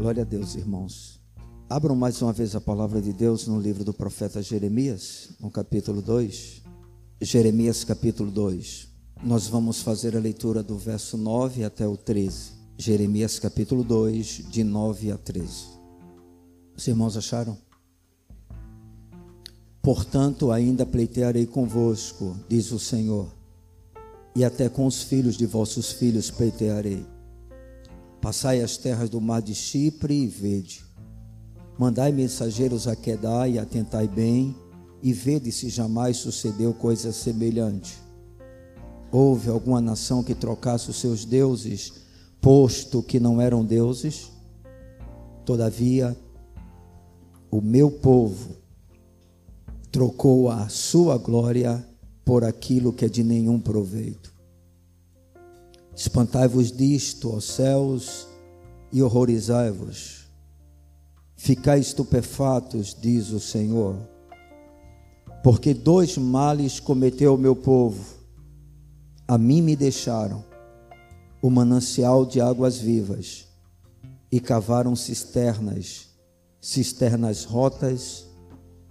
Glória a Deus, irmãos. Abram mais uma vez a palavra de Deus no livro do profeta Jeremias, no capítulo 2. Jeremias, capítulo 2. Nós vamos fazer a leitura do verso 9 até o 13. Jeremias, capítulo 2, de 9 a 13. Os irmãos acharam? Portanto, ainda pleitearei convosco, diz o Senhor, e até com os filhos de vossos filhos pleitearei Passai as terras do mar de Chipre e vede. Mandai mensageiros a Quedar e atentai bem, e vede se jamais sucedeu coisa semelhante. Houve alguma nação que trocasse os seus deuses, posto que não eram deuses? Todavia, o meu povo trocou a sua glória por aquilo que é de nenhum proveito. Espantai-vos disto, ó céus, e horrorizai-vos. Ficai estupefatos, diz o Senhor, porque dois males cometeu o meu povo. A mim me deixaram o manancial de águas vivas e cavaram cisternas, cisternas rotas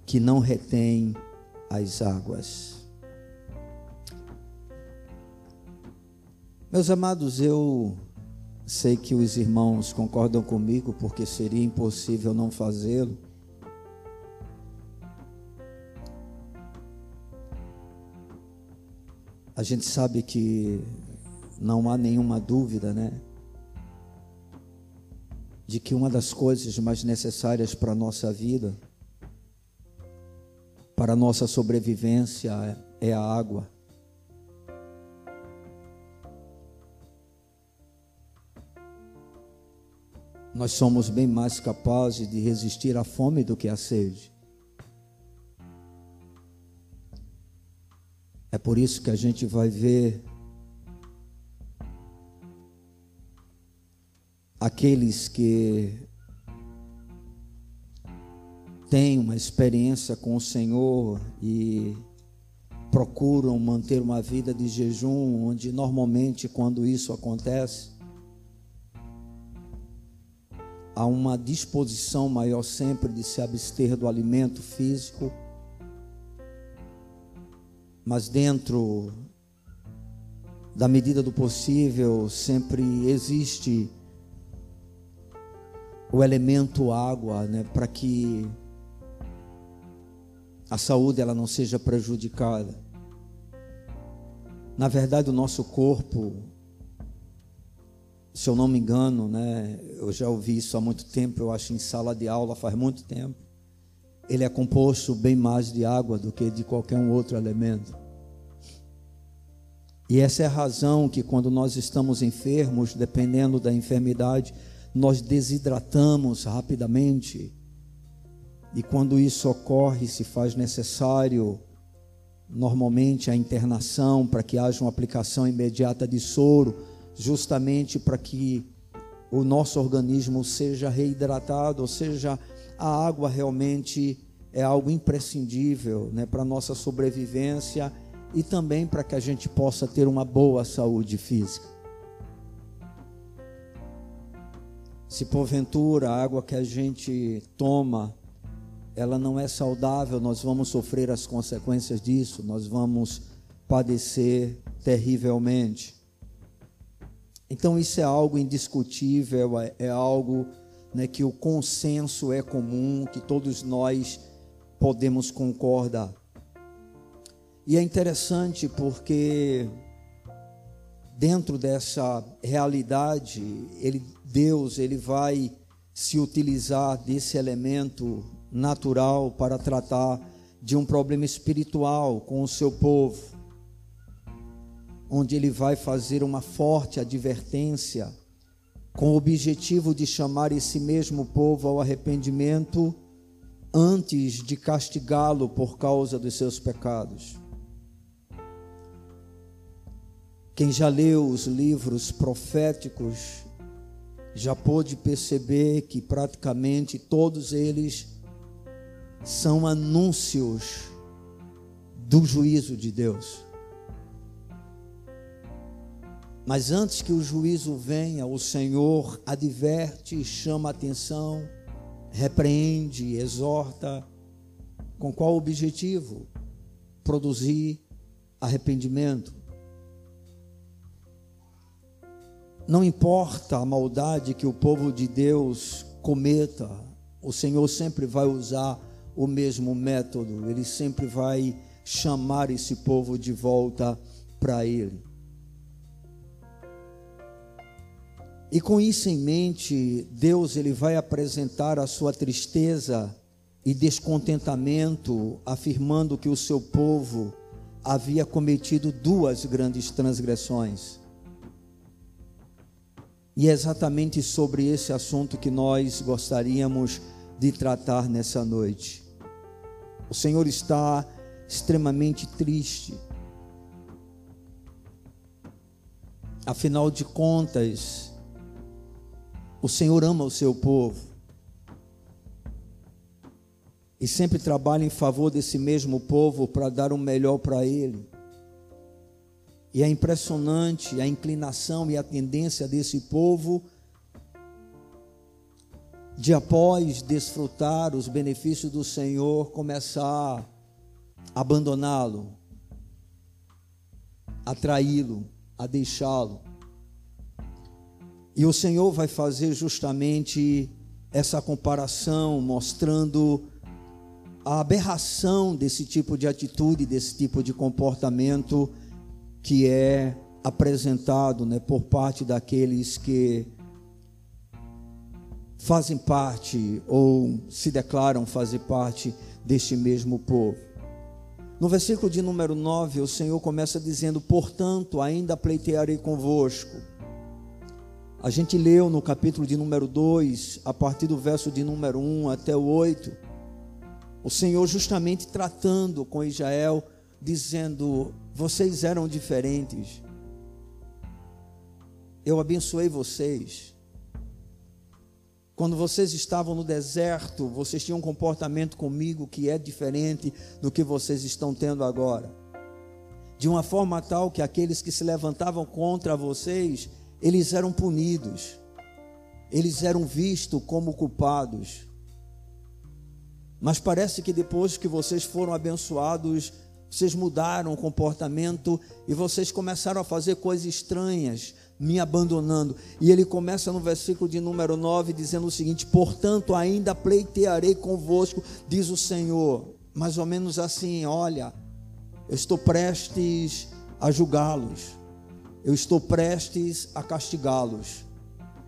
que não retêm as águas. Meus amados, eu sei que os irmãos concordam comigo, porque seria impossível não fazê-lo. A gente sabe que não há nenhuma dúvida, né? De que uma das coisas mais necessárias para a nossa vida, para a nossa sobrevivência, é a água. Nós somos bem mais capazes de resistir à fome do que à sede. É por isso que a gente vai ver aqueles que têm uma experiência com o Senhor e procuram manter uma vida de jejum, onde normalmente quando isso acontece, há uma disposição maior sempre de se abster do alimento físico, mas dentro da medida do possível sempre existe o elemento água, né, para que a saúde ela não seja prejudicada. Na verdade, o nosso corpo se eu não me engano, né, eu já ouvi isso há muito tempo, eu acho em sala de aula faz muito tempo. Ele é composto bem mais de água do que de qualquer um outro elemento. E essa é a razão que quando nós estamos enfermos, dependendo da enfermidade, nós desidratamos rapidamente. E quando isso ocorre, se faz necessário normalmente a internação para que haja uma aplicação imediata de soro justamente para que o nosso organismo seja reidratado, ou seja, a água realmente é algo imprescindível né, para a nossa sobrevivência e também para que a gente possa ter uma boa saúde física. Se porventura a água que a gente toma ela não é saudável, nós vamos sofrer as consequências disso, nós vamos padecer terrivelmente. Então isso é algo indiscutível, é, é algo né, que o consenso é comum, que todos nós podemos concordar. E é interessante porque dentro dessa realidade, ele, Deus ele vai se utilizar desse elemento natural para tratar de um problema espiritual com o seu povo onde ele vai fazer uma forte advertência com o objetivo de chamar esse mesmo povo ao arrependimento antes de castigá-lo por causa dos seus pecados. Quem já leu os livros proféticos já pôde perceber que praticamente todos eles são anúncios do juízo de Deus. Mas antes que o juízo venha, o Senhor adverte, chama atenção, repreende, exorta. Com qual objetivo? Produzir arrependimento. Não importa a maldade que o povo de Deus cometa, o Senhor sempre vai usar o mesmo método, ele sempre vai chamar esse povo de volta para ele. E com isso em mente, Deus ele vai apresentar a sua tristeza e descontentamento, afirmando que o seu povo havia cometido duas grandes transgressões. E é exatamente sobre esse assunto que nós gostaríamos de tratar nessa noite. O Senhor está extremamente triste. Afinal de contas, o Senhor ama o seu povo e sempre trabalha em favor desse mesmo povo para dar o melhor para ele. E é impressionante a inclinação e a tendência desse povo de após desfrutar os benefícios do Senhor, começar a abandoná-lo, a traí-lo, a deixá-lo. E o Senhor vai fazer justamente essa comparação, mostrando a aberração desse tipo de atitude, desse tipo de comportamento que é apresentado né, por parte daqueles que fazem parte ou se declaram fazer parte deste mesmo povo. No versículo de número 9, o Senhor começa dizendo: Portanto, ainda pleitearei convosco. A gente leu no capítulo de número 2, a partir do verso de número 1 até o 8, o Senhor justamente tratando com Israel, dizendo: vocês eram diferentes. Eu abençoei vocês. Quando vocês estavam no deserto, vocês tinham um comportamento comigo que é diferente do que vocês estão tendo agora. De uma forma tal que aqueles que se levantavam contra vocês, eles eram punidos. Eles eram vistos como culpados. Mas parece que depois que vocês foram abençoados, vocês mudaram o comportamento e vocês começaram a fazer coisas estranhas, me abandonando. E ele começa no versículo de número 9 dizendo o seguinte: Portanto, ainda pleitearei convosco, diz o Senhor. Mais ou menos assim: Olha, eu estou prestes a julgá-los, eu estou prestes a castigá-los,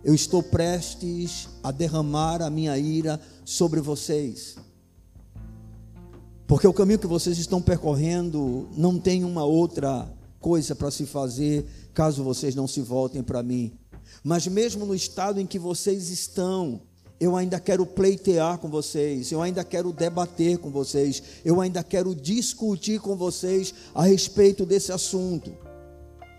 eu estou prestes a derramar a minha ira sobre vocês. Porque o caminho que vocês estão percorrendo não tem uma outra coisa para se fazer caso vocês não se voltem para mim. Mas mesmo no estado em que vocês estão, eu ainda quero pleitear com vocês, eu ainda quero debater com vocês, eu ainda quero discutir com vocês a respeito desse assunto.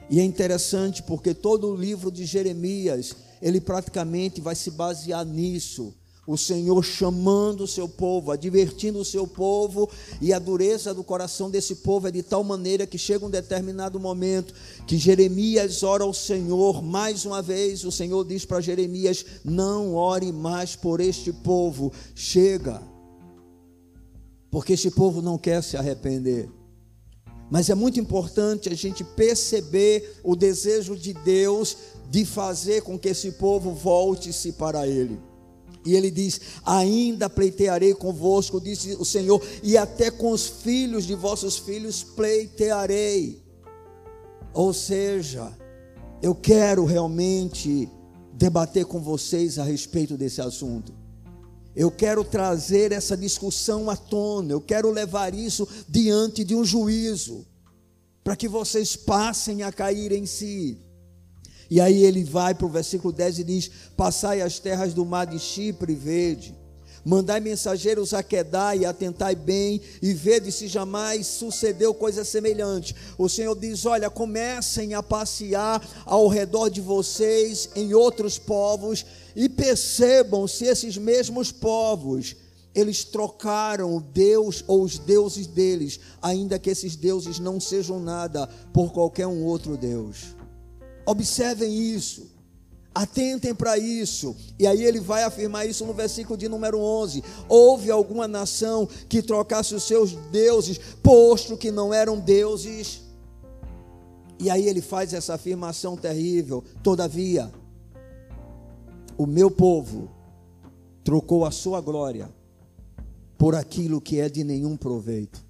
E é interessante porque todo o livro de Jeremias, ele praticamente vai se basear nisso o Senhor chamando o seu povo, advertindo o seu povo, e a dureza do coração desse povo é de tal maneira que chega um determinado momento que Jeremias ora ao Senhor, mais uma vez o Senhor diz para Jeremias: Não ore mais por este povo, chega, porque este povo não quer se arrepender. Mas é muito importante a gente perceber o desejo de Deus de fazer com que esse povo volte-se para Ele. E ele diz: Ainda pleitearei convosco, disse o Senhor, e até com os filhos de vossos filhos pleitearei. Ou seja, eu quero realmente debater com vocês a respeito desse assunto. Eu quero trazer essa discussão à tona, eu quero levar isso diante de um juízo, para que vocês passem a cair em si. E aí ele vai para o versículo 10 e diz: Passai as terras do mar de Chipre verde, mandai mensageiros a e atentai bem, e vede se jamais sucedeu coisa semelhante. O Senhor diz: Olha, comecem a passear ao redor de vocês em outros povos, e percebam se esses mesmos povos eles trocaram o Deus ou os deuses deles, ainda que esses deuses não sejam nada por qualquer um outro Deus. Observem isso. Atentem para isso. E aí ele vai afirmar isso no versículo de número 11. Houve alguma nação que trocasse os seus deuses, posto que não eram deuses? E aí ele faz essa afirmação terrível. Todavia, o meu povo trocou a sua glória por aquilo que é de nenhum proveito.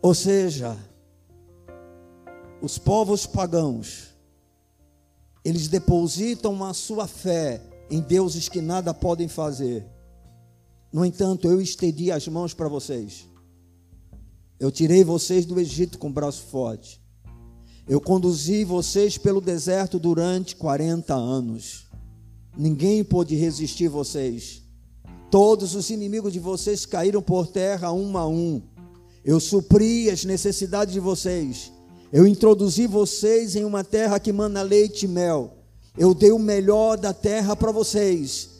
Ou seja, os povos pagãos, eles depositam a sua fé em deuses que nada podem fazer. No entanto, eu estendi as mãos para vocês. Eu tirei vocês do Egito com braço forte. Eu conduzi vocês pelo deserto durante 40 anos. Ninguém pôde resistir vocês. Todos os inimigos de vocês caíram por terra um a um. Eu supri as necessidades de vocês. Eu introduzi vocês em uma terra que mana leite e mel. Eu dei o melhor da terra para vocês.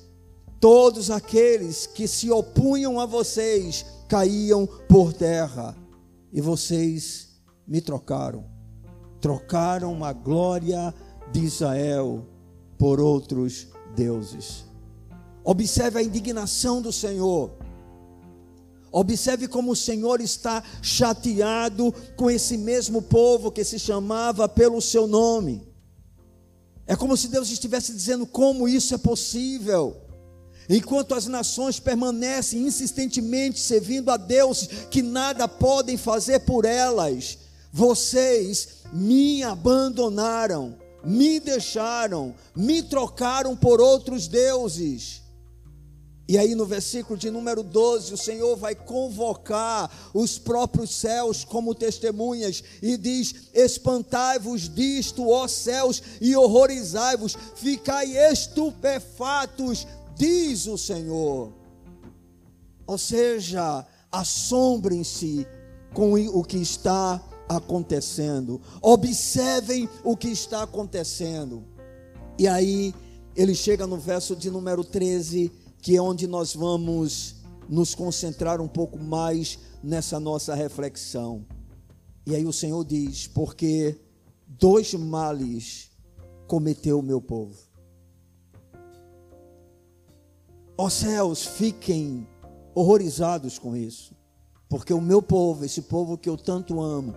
Todos aqueles que se opunham a vocês caíam por terra. E vocês me trocaram. Trocaram a glória de Israel por outros deuses. Observe a indignação do Senhor. Observe como o Senhor está chateado com esse mesmo povo que se chamava pelo seu nome. É como se Deus estivesse dizendo como isso é possível. Enquanto as nações permanecem insistentemente servindo a Deus que nada podem fazer por elas, vocês me abandonaram, me deixaram, me trocaram por outros deuses. E aí no versículo de número 12, o Senhor vai convocar os próprios céus como testemunhas e diz: Espantai-vos disto, ó céus, e horrorizai-vos, ficai estupefatos, diz o Senhor. Ou seja, assombrem-se com o que está acontecendo, observem o que está acontecendo. E aí ele chega no verso de número 13 que é onde nós vamos nos concentrar um pouco mais nessa nossa reflexão. E aí o Senhor diz: Porque dois males cometeu o meu povo. Ó céus, fiquem horrorizados com isso, porque o meu povo, esse povo que eu tanto amo,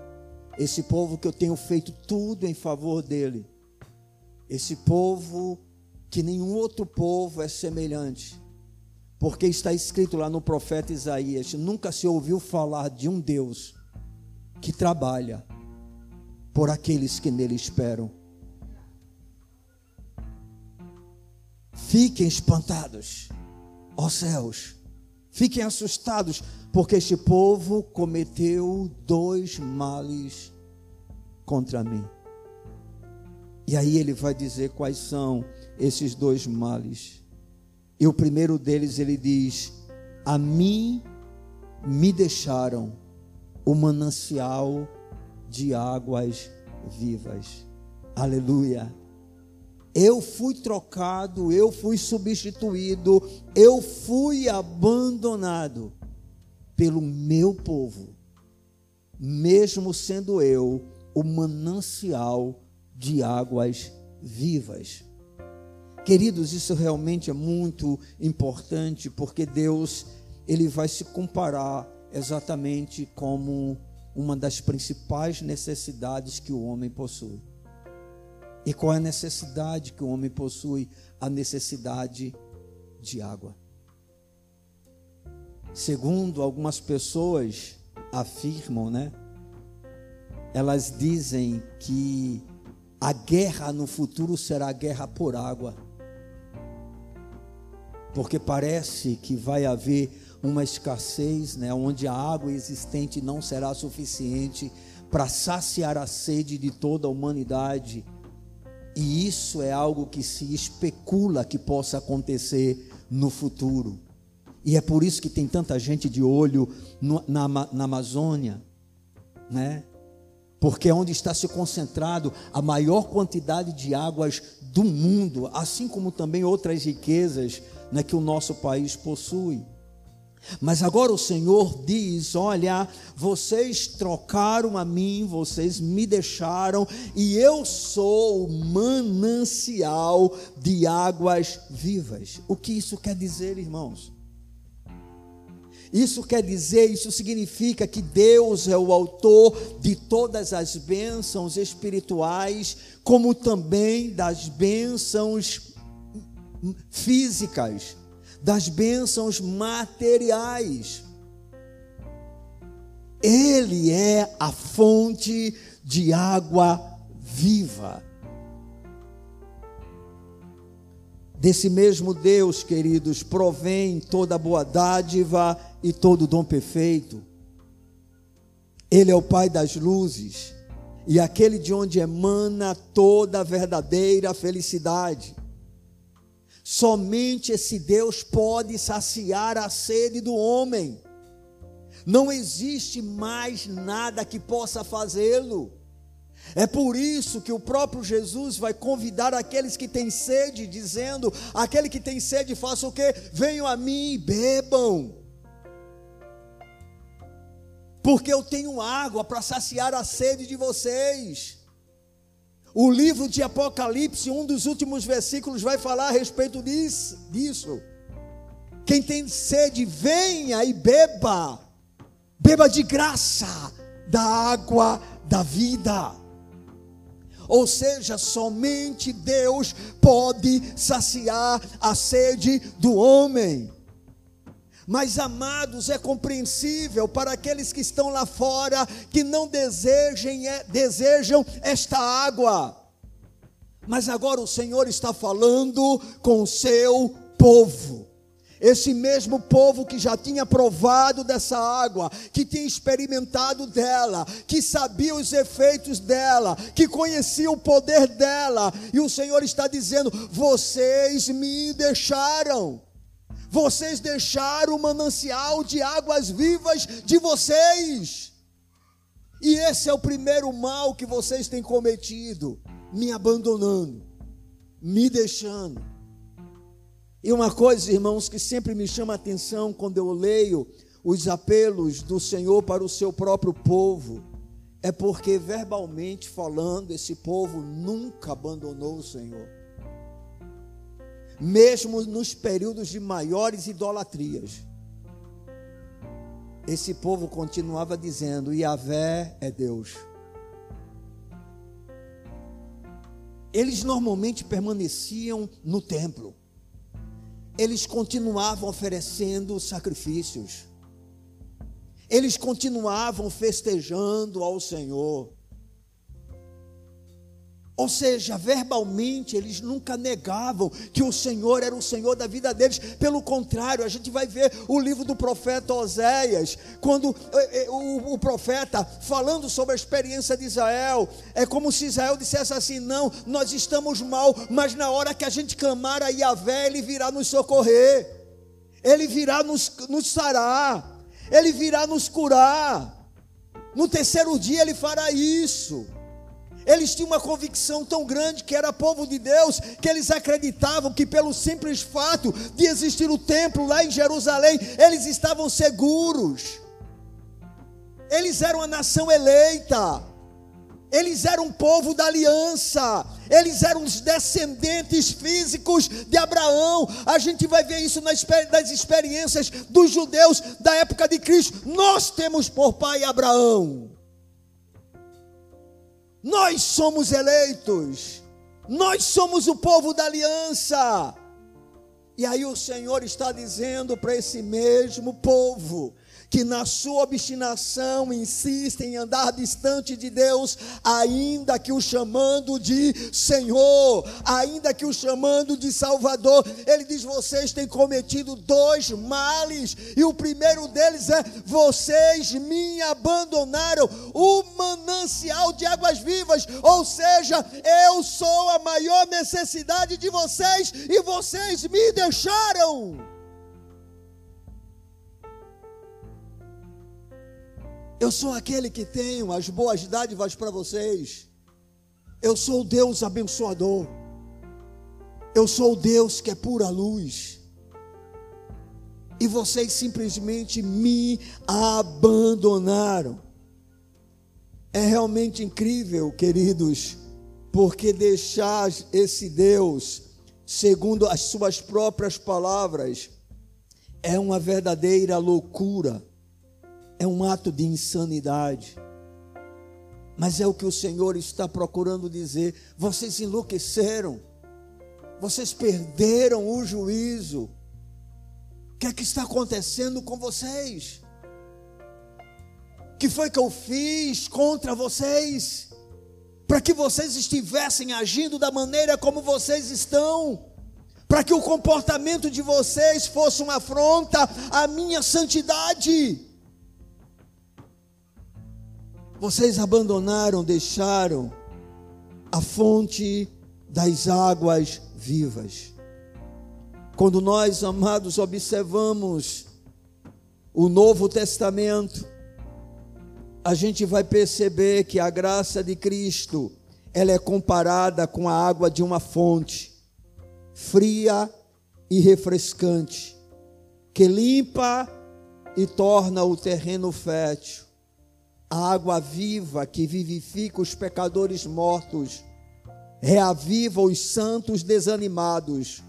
esse povo que eu tenho feito tudo em favor dele, esse povo que nenhum outro povo é semelhante, porque está escrito lá no profeta Isaías: nunca se ouviu falar de um Deus que trabalha por aqueles que nele esperam. Fiquem espantados, ó céus, fiquem assustados, porque este povo cometeu dois males contra mim. E aí ele vai dizer quais são esses dois males. E o primeiro deles ele diz: A mim me deixaram o manancial de águas vivas. Aleluia. Eu fui trocado, eu fui substituído, eu fui abandonado pelo meu povo, mesmo sendo eu o manancial de águas vivas. Queridos, isso realmente é muito importante, porque Deus, ele vai se comparar exatamente como uma das principais necessidades que o homem possui. E qual é a necessidade que o homem possui? A necessidade de água. Segundo algumas pessoas afirmam, né? Elas dizem que a guerra no futuro será a guerra por água porque parece que vai haver uma escassez, né, onde a água existente não será suficiente para saciar a sede de toda a humanidade. E isso é algo que se especula que possa acontecer no futuro. E é por isso que tem tanta gente de olho no, na, na Amazônia, né? Porque é onde está se concentrado a maior quantidade de águas do mundo, assim como também outras riquezas né, que o nosso país possui. Mas agora o Senhor diz: Olha, vocês trocaram a mim, vocês me deixaram, e eu sou o manancial de águas vivas. O que isso quer dizer, irmãos? Isso quer dizer, isso significa que Deus é o autor de todas as bênçãos espirituais, como também das bênçãos físicas das bênçãos materiais. Ele é a fonte de água viva. Desse mesmo Deus, queridos, provém toda boa dádiva e todo dom perfeito. Ele é o Pai das luzes e aquele de onde emana toda a verdadeira felicidade. Somente esse Deus pode saciar a sede do homem. Não existe mais nada que possa fazê-lo. É por isso que o próprio Jesus vai convidar aqueles que têm sede, dizendo: aquele que tem sede, faça o que? Venham a mim e bebam. Porque eu tenho água para saciar a sede de vocês. O livro de Apocalipse, um dos últimos versículos, vai falar a respeito disso. Quem tem sede, venha e beba. Beba de graça da água da vida. Ou seja, somente Deus pode saciar a sede do homem. Mas, amados, é compreensível para aqueles que estão lá fora, que não desejem, é, desejam esta água. Mas agora o Senhor está falando com o seu povo. Esse mesmo povo que já tinha provado dessa água, que tinha experimentado dela, que sabia os efeitos dela, que conhecia o poder dela, e o Senhor está dizendo: vocês me deixaram. Vocês deixaram o manancial de águas vivas de vocês. E esse é o primeiro mal que vocês têm cometido, me abandonando, me deixando. E uma coisa, irmãos, que sempre me chama a atenção quando eu leio os apelos do Senhor para o seu próprio povo, é porque verbalmente falando, esse povo nunca abandonou o Senhor mesmo nos períodos de maiores idolatrias. Esse povo continuava dizendo: Yahvé é Deus. Eles normalmente permaneciam no templo, eles continuavam oferecendo sacrifícios, eles continuavam festejando ao Senhor. Ou seja, verbalmente eles nunca negavam que o Senhor era o Senhor da vida deles. Pelo contrário, a gente vai ver o livro do profeta Oséias, quando eh, eh, o, profeta falando sobre a experiência de Israel, é como se Israel dissesse assim: não, nós estamos mal, mas na hora que a gente clamar a Yahvé, Ele virá nos socorrer, Ele virá nos, nos sarar, Ele virá nos curar. No terceiro dia Ele fará isso. Eles tinham uma convicção tão grande que era povo de Deus, que eles acreditavam que pelo simples fato de existir o templo lá em Jerusalém, eles estavam seguros. Eles eram a nação eleita. Eles eram um povo da aliança, eles eram os descendentes físicos de Abraão. A gente vai ver isso nas, experiências dos judeus da época de Cristo. Nós temos por pai Abraão. Nós somos eleitos, nós somos o povo da aliança. E aí o Senhor está dizendo para esse mesmo povo: que na sua obstinação insistem em andar distante de Deus, ainda que o chamando de Senhor, ainda que o chamando de Salvador. Ele diz: vocês têm cometido dois males, e o primeiro deles é: vocês me abandonaram o manancial de águas vivas, ou seja, eu sou a maior necessidade de vocês e vocês me deixaram. Eu sou aquele que tenho as boas dádivas para vocês. Eu sou o Deus abençoador. Eu sou o Deus que é pura luz. e vocês simplesmente me abandonaram. É realmente incrível, queridos, porque deixar esse Deus, segundo as suas próprias palavras, é uma verdadeira loucura, é um ato de insanidade. Mas é o que o Senhor está procurando dizer. Vocês enlouqueceram, vocês perderam o juízo. O que é que está acontecendo com vocês? Que foi que eu fiz contra vocês? Para que vocês estivessem agindo da maneira como vocês estão? Para que o comportamento de vocês fosse uma afronta à minha santidade? Vocês abandonaram, deixaram a fonte das águas vivas. Quando nós, amados, observamos o Novo Testamento, a gente vai perceber que a graça de Cristo, ela é comparada com a água de uma fonte, fria e refrescante, que limpa e torna o terreno fértil. A água viva que vivifica os pecadores mortos, reaviva os santos desanimados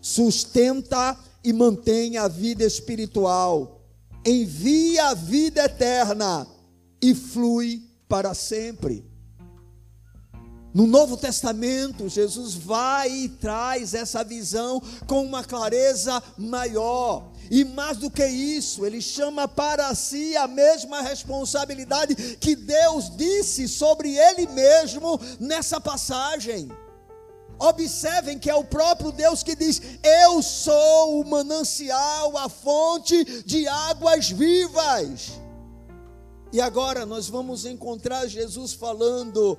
sustenta e mantém a vida espiritual, envia a vida eterna e flui para sempre. No Novo Testamento, Jesus vai e traz essa visão com uma clareza maior. E mais do que isso, ele chama para si a mesma responsabilidade que Deus disse sobre ele mesmo nessa passagem. Observem que é o próprio Deus que diz: Eu sou o manancial, a fonte de águas vivas. E agora nós vamos encontrar Jesus falando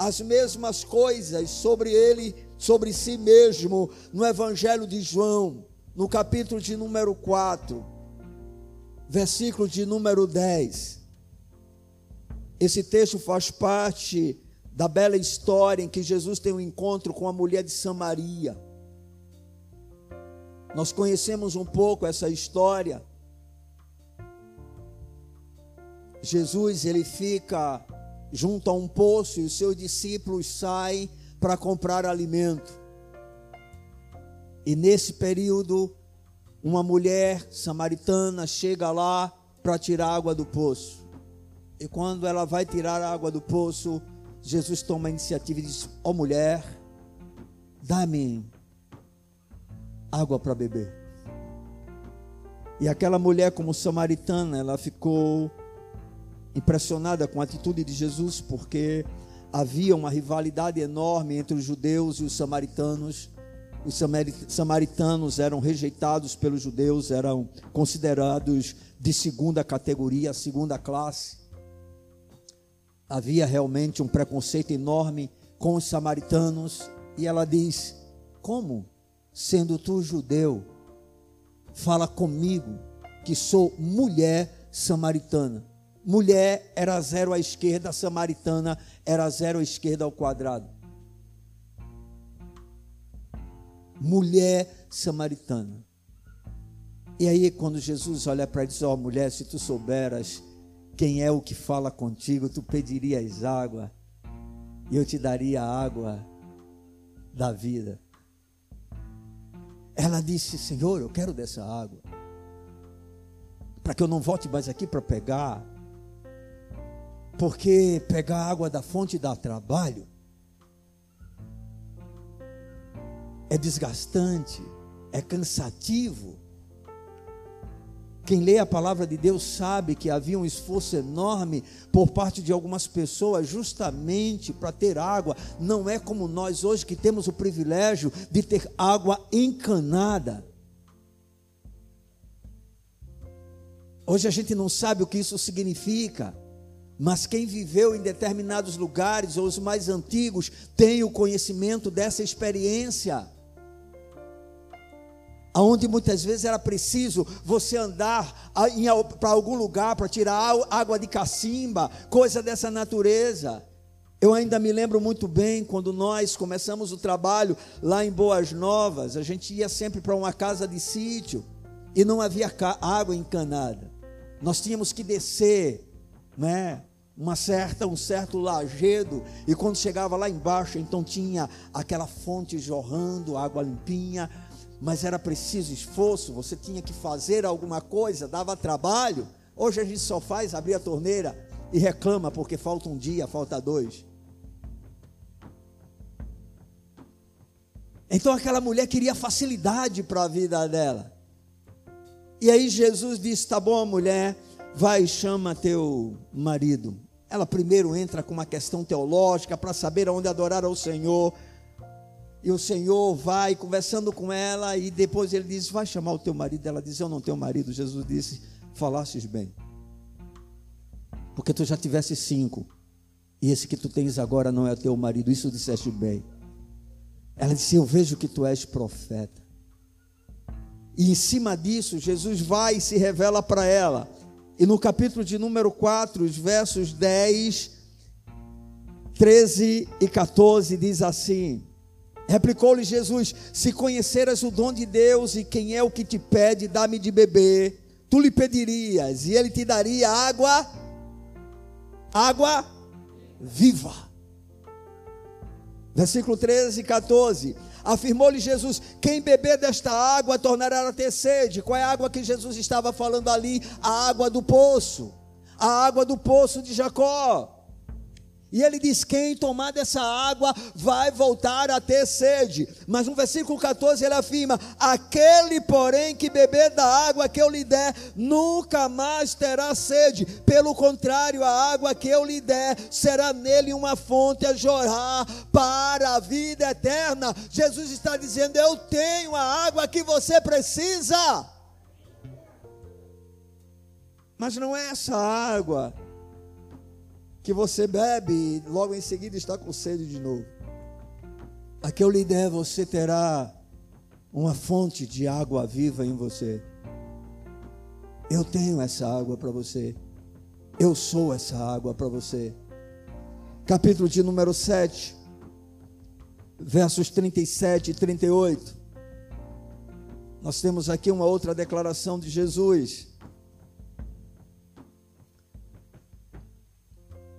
as mesmas coisas sobre ele, sobre si mesmo, no Evangelho de João, no capítulo de número 4, versículo de número 10. Esse texto faz parte da bela história em que Jesus tem um encontro com a mulher de Samaria. Nós conhecemos um pouco essa história. Jesus ele fica junto a um poço e os seus discípulos saem para comprar alimento. E nesse período, uma mulher samaritana chega lá para tirar água do poço. E quando ela vai tirar a água do poço, Jesus toma a iniciativa e diz: Ó oh, mulher, dá-me água para beber. E aquela mulher, como samaritana, ela ficou impressionada com a atitude de Jesus, porque havia uma rivalidade enorme entre os judeus e os samaritanos. Os samaritanos eram rejeitados pelos judeus, eram considerados de segunda categoria, segunda classe havia realmente um preconceito enorme com os samaritanos, e ela diz: Como, sendo tu judeu, fala comigo que sou mulher samaritana? Mulher era zero à esquerda, samaritana era zero à esquerda ao quadrado. Mulher samaritana. E aí, quando Jesus olha para ela e diz: Ó oh, mulher, se tu souberas quem é o que fala contigo? Tu pedirias água e eu te daria a água da vida. Ela disse: Senhor, eu quero dessa água, para que eu não volte mais aqui para pegar, porque pegar água da fonte dá trabalho, é desgastante, é cansativo. Quem lê a palavra de Deus sabe que havia um esforço enorme por parte de algumas pessoas, justamente para ter água. Não é como nós hoje que temos o privilégio de ter água encanada. Hoje a gente não sabe o que isso significa, mas quem viveu em determinados lugares, ou os mais antigos, tem o conhecimento dessa experiência aonde muitas vezes era preciso você andar para algum lugar para tirar água de cacimba, coisa dessa natureza. Eu ainda me lembro muito bem quando nós começamos o trabalho lá em Boas Novas, a gente ia sempre para uma casa de sítio. e não havia água encanada. Nós tínhamos que descer, né? Uma certa, um certo lajedo, e quando chegava lá embaixo, então tinha aquela fonte jorrando, água limpinha, mas era preciso esforço, você tinha que fazer alguma coisa, dava trabalho. Hoje a gente só faz abrir a torneira e reclama porque falta um dia, falta dois. Então aquela mulher queria facilidade para a vida dela. E aí Jesus disse: Tá bom, mulher, vai e chama teu marido. Ela primeiro entra com uma questão teológica para saber aonde adorar ao Senhor. E o Senhor vai conversando com ela e depois ele diz: Vai chamar o teu marido. Ela diz: Eu não tenho marido. Jesus disse: Falastes bem. Porque tu já tivesse cinco. E esse que tu tens agora não é teu marido. Isso disseste bem. Ela disse: Eu vejo que tu és profeta. E em cima disso, Jesus vai e se revela para ela. E no capítulo de número 4, os versos 10, 13 e 14, diz assim: Replicou-lhe Jesus: Se conheceras o dom de Deus e quem é o que te pede, dá-me de beber, tu lhe pedirias, e ele te daria água, água viva. Versículo 13 e 14. Afirmou-lhe Jesus: Quem beber desta água tornará a ter sede. Qual é a água que Jesus estava falando ali? A água do poço. A água do poço de Jacó. E ele diz: quem tomar dessa água vai voltar a ter sede. Mas no versículo 14 ele afirma: aquele, porém, que beber da água que eu lhe der, nunca mais terá sede. Pelo contrário, a água que eu lhe der será nele uma fonte a jorrar para a vida eterna. Jesus está dizendo: eu tenho a água que você precisa. Mas não é essa água que você bebe e logo em seguida está com sede de novo. A que eu lhe der, você terá uma fonte de água viva em você. Eu tenho essa água para você. Eu sou essa água para você. Capítulo de número 7, versos 37 e 38. Nós temos aqui uma outra declaração de Jesus.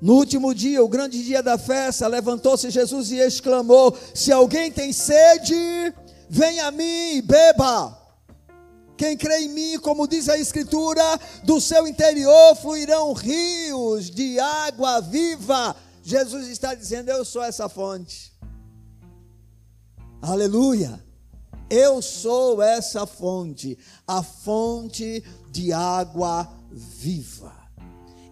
No último dia, o grande dia da festa, levantou-se Jesus e exclamou: Se alguém tem sede, venha a mim e beba. Quem crê em mim, como diz a Escritura, do seu interior fluirão rios de água viva. Jesus está dizendo: Eu sou essa fonte. Aleluia. Eu sou essa fonte, a fonte de água viva.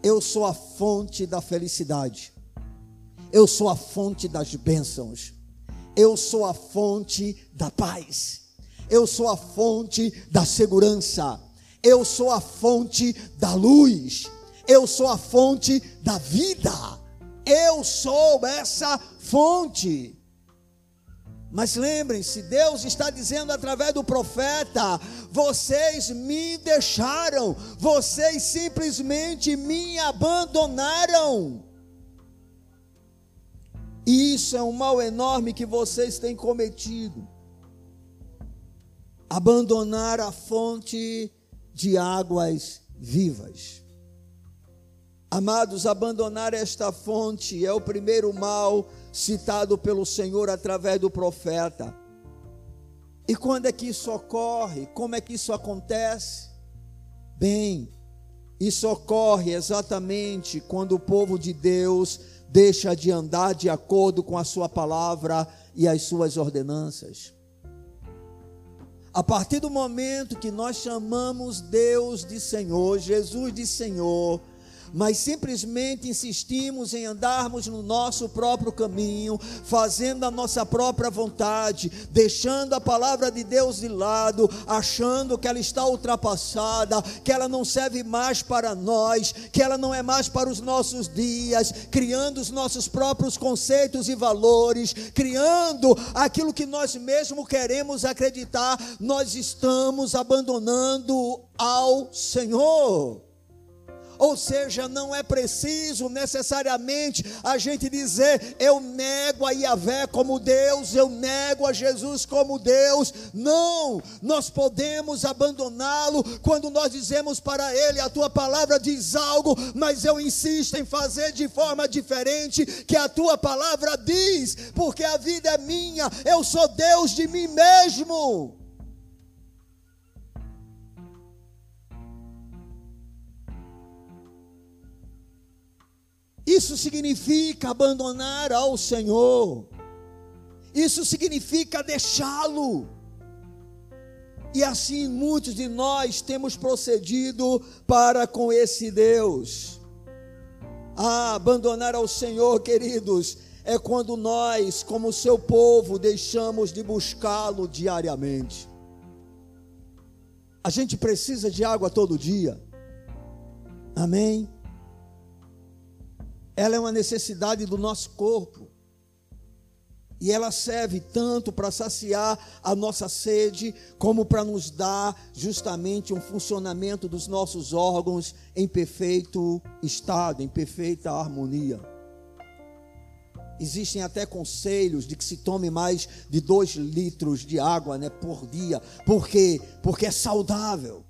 Eu sou a fonte da felicidade. Eu sou a fonte das bênçãos. Eu sou a fonte da paz. Eu sou a fonte da segurança. Eu sou a fonte da luz. Eu sou a fonte da vida. Eu sou essa fonte. Mas lembrem-se, Deus está dizendo através do profeta: vocês me deixaram, vocês simplesmente me abandonaram. E isso é um mal enorme que vocês têm cometido. Abandonar a fonte de águas vivas. Amados, abandonar esta fonte é o primeiro mal citado pelo Senhor através do profeta. E quando é que isso ocorre? Como é que isso acontece? Bem, isso ocorre exatamente quando o povo de Deus deixa de andar de acordo com a sua palavra e as suas ordenanças. A partir do momento que nós chamamos Deus de Senhor, Jesus de Senhor, mas simplesmente insistimos em andarmos no nosso próprio caminho, fazendo a nossa própria vontade, deixando a palavra de Deus de lado, achando que ela está ultrapassada, que ela não serve mais para nós, que ela não é mais para os nossos dias, criando os nossos próprios conceitos e valores, criando aquilo que nós mesmos queremos acreditar, nós estamos abandonando ao Senhor. Ou seja, não é preciso necessariamente a gente dizer eu nego a Yahvé como Deus, eu nego a Jesus como Deus. Não, nós podemos abandoná-lo quando nós dizemos para ele: a tua palavra diz algo, mas eu insisto em fazer de forma diferente que a tua palavra diz, porque a vida é minha, eu sou Deus de mim mesmo. Isso significa abandonar ao Senhor. Isso significa deixá-lo. E assim muitos de nós temos procedido para com esse Deus. Ah, abandonar ao Senhor, queridos, é quando nós, como seu povo, deixamos de buscá-lo diariamente. A gente precisa de água todo dia. Amém? Ela é uma necessidade do nosso corpo. E ela serve tanto para saciar a nossa sede, como para nos dar justamente um funcionamento dos nossos órgãos em perfeito estado, em perfeita harmonia. Existem até conselhos de que se tome mais de dois litros de água né, por dia. Por quê? Porque é saudável.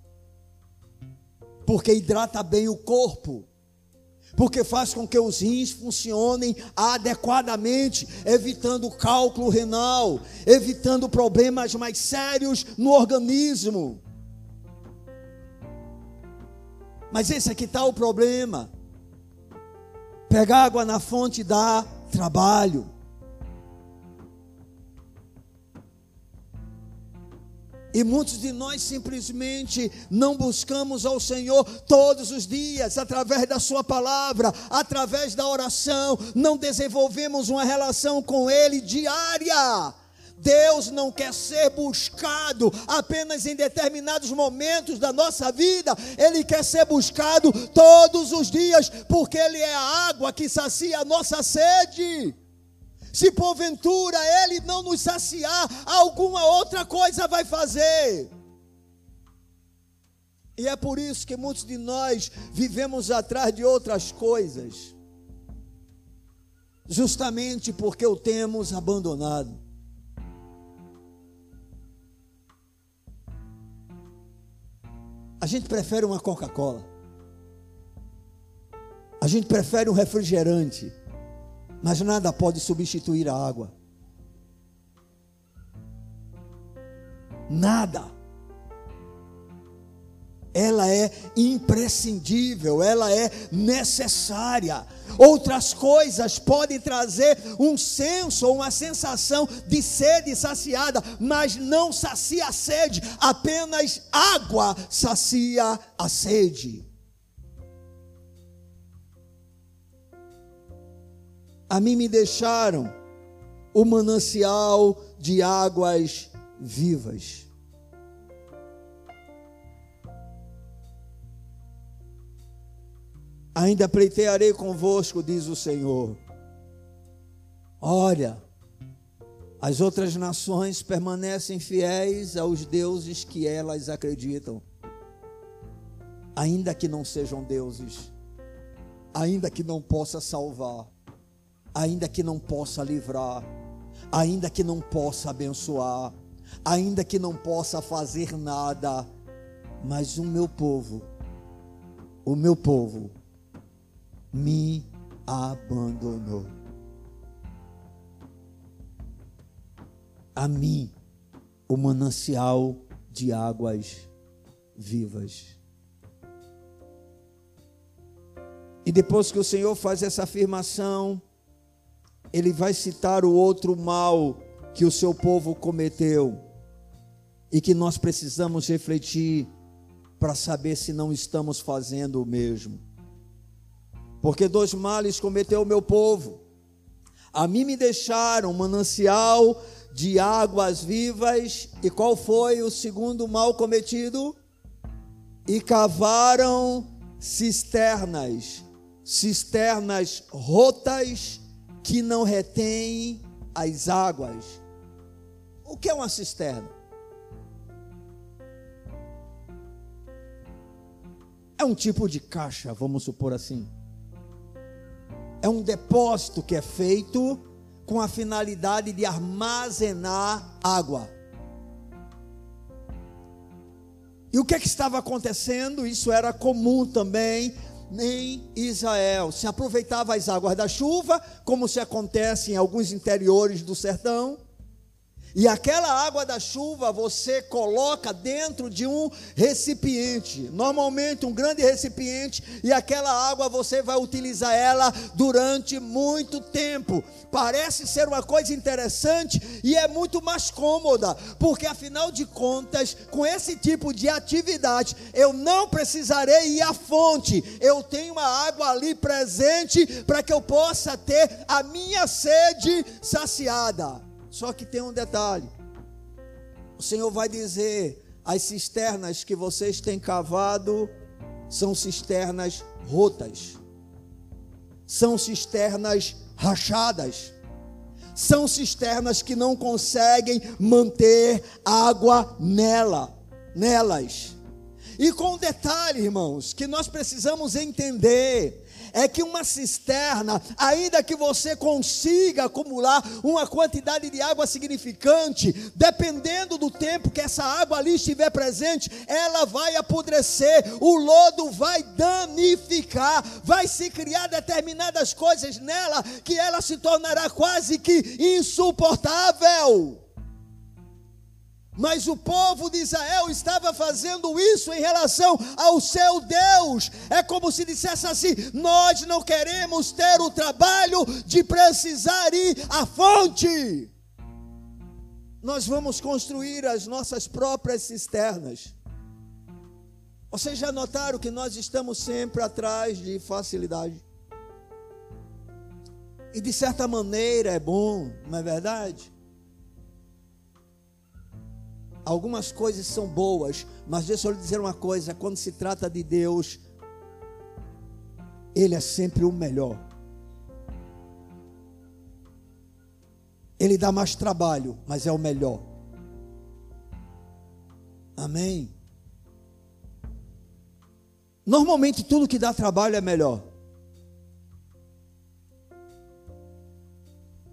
Porque hidrata bem o corpo porque faz com que os rins funcionem adequadamente, evitando cálculo renal, evitando problemas mais sérios no organismo. Mas esse aqui está o problema. Pegar água na fonte dá trabalho. E muitos de nós simplesmente não buscamos ao Senhor todos os dias, através da Sua palavra, através da oração, não desenvolvemos uma relação com Ele diária. Deus não quer ser buscado apenas em determinados momentos da nossa vida, Ele quer ser buscado todos os dias, porque Ele é a água que sacia a nossa sede. Se porventura Ele não nos saciar, alguma outra coisa vai fazer. E é por isso que muitos de nós vivemos atrás de outras coisas, justamente porque o temos abandonado. A gente prefere uma Coca-Cola, a gente prefere um refrigerante, mas nada pode substituir a água. Nada. Ela é imprescindível, ela é necessária. Outras coisas podem trazer um senso ou uma sensação de sede saciada, mas não sacia a sede, apenas água sacia a sede. A mim me deixaram o manancial de águas vivas. Ainda pleitearei convosco, diz o Senhor. Olha, as outras nações permanecem fiéis aos deuses que elas acreditam, ainda que não sejam deuses, ainda que não possa salvar ainda que não possa livrar, ainda que não possa abençoar, ainda que não possa fazer nada, mas o meu povo, o meu povo, me abandonou. A mim, o manancial de águas vivas. E depois que o Senhor faz essa afirmação, ele vai citar o outro mal que o seu povo cometeu e que nós precisamos refletir para saber se não estamos fazendo o mesmo. Porque dois males cometeu o meu povo. A mim me deixaram manancial de águas vivas, e qual foi o segundo mal cometido? E cavaram cisternas, cisternas rotas que não retém as águas. O que é uma cisterna? é um tipo de caixa, vamos supor assim. É um depósito que é feito com a finalidade de armazenar água. E o que, é que estava acontecendo? Isso era comum também em Israel. Se aproveitava as águas da chuva, como se acontece em alguns interiores do sertão e aquela água da chuva você coloca dentro de um recipiente, normalmente um grande recipiente, e aquela água você vai utilizar ela durante muito tempo. Parece ser uma coisa interessante e é muito mais cômoda, porque afinal de contas, com esse tipo de atividade, eu não precisarei ir à fonte, eu tenho uma água ali presente para que eu possa ter a minha sede saciada. Só que tem um detalhe. O Senhor vai dizer: as cisternas que vocês têm cavado são cisternas rotas, são cisternas rachadas, são cisternas que não conseguem manter água nela, nelas. E com um detalhe, irmãos, que nós precisamos entender é que uma cisterna, ainda que você consiga acumular uma quantidade de água significante, dependendo do tempo que essa água ali estiver presente, ela vai apodrecer, o lodo vai danificar, vai se criar determinadas coisas nela que ela se tornará quase que insuportável. Mas o povo de Israel estava fazendo isso em relação ao seu Deus. É como se dissesse assim: Nós não queremos ter o trabalho de precisar ir à fonte. Nós vamos construir as nossas próprias cisternas. Vocês já notaram que nós estamos sempre atrás de facilidade? E de certa maneira é bom, não é verdade? Algumas coisas são boas, mas deixa eu lhe dizer uma coisa: quando se trata de Deus, Ele é sempre o melhor. Ele dá mais trabalho, mas é o melhor. Amém? Normalmente tudo que dá trabalho é melhor.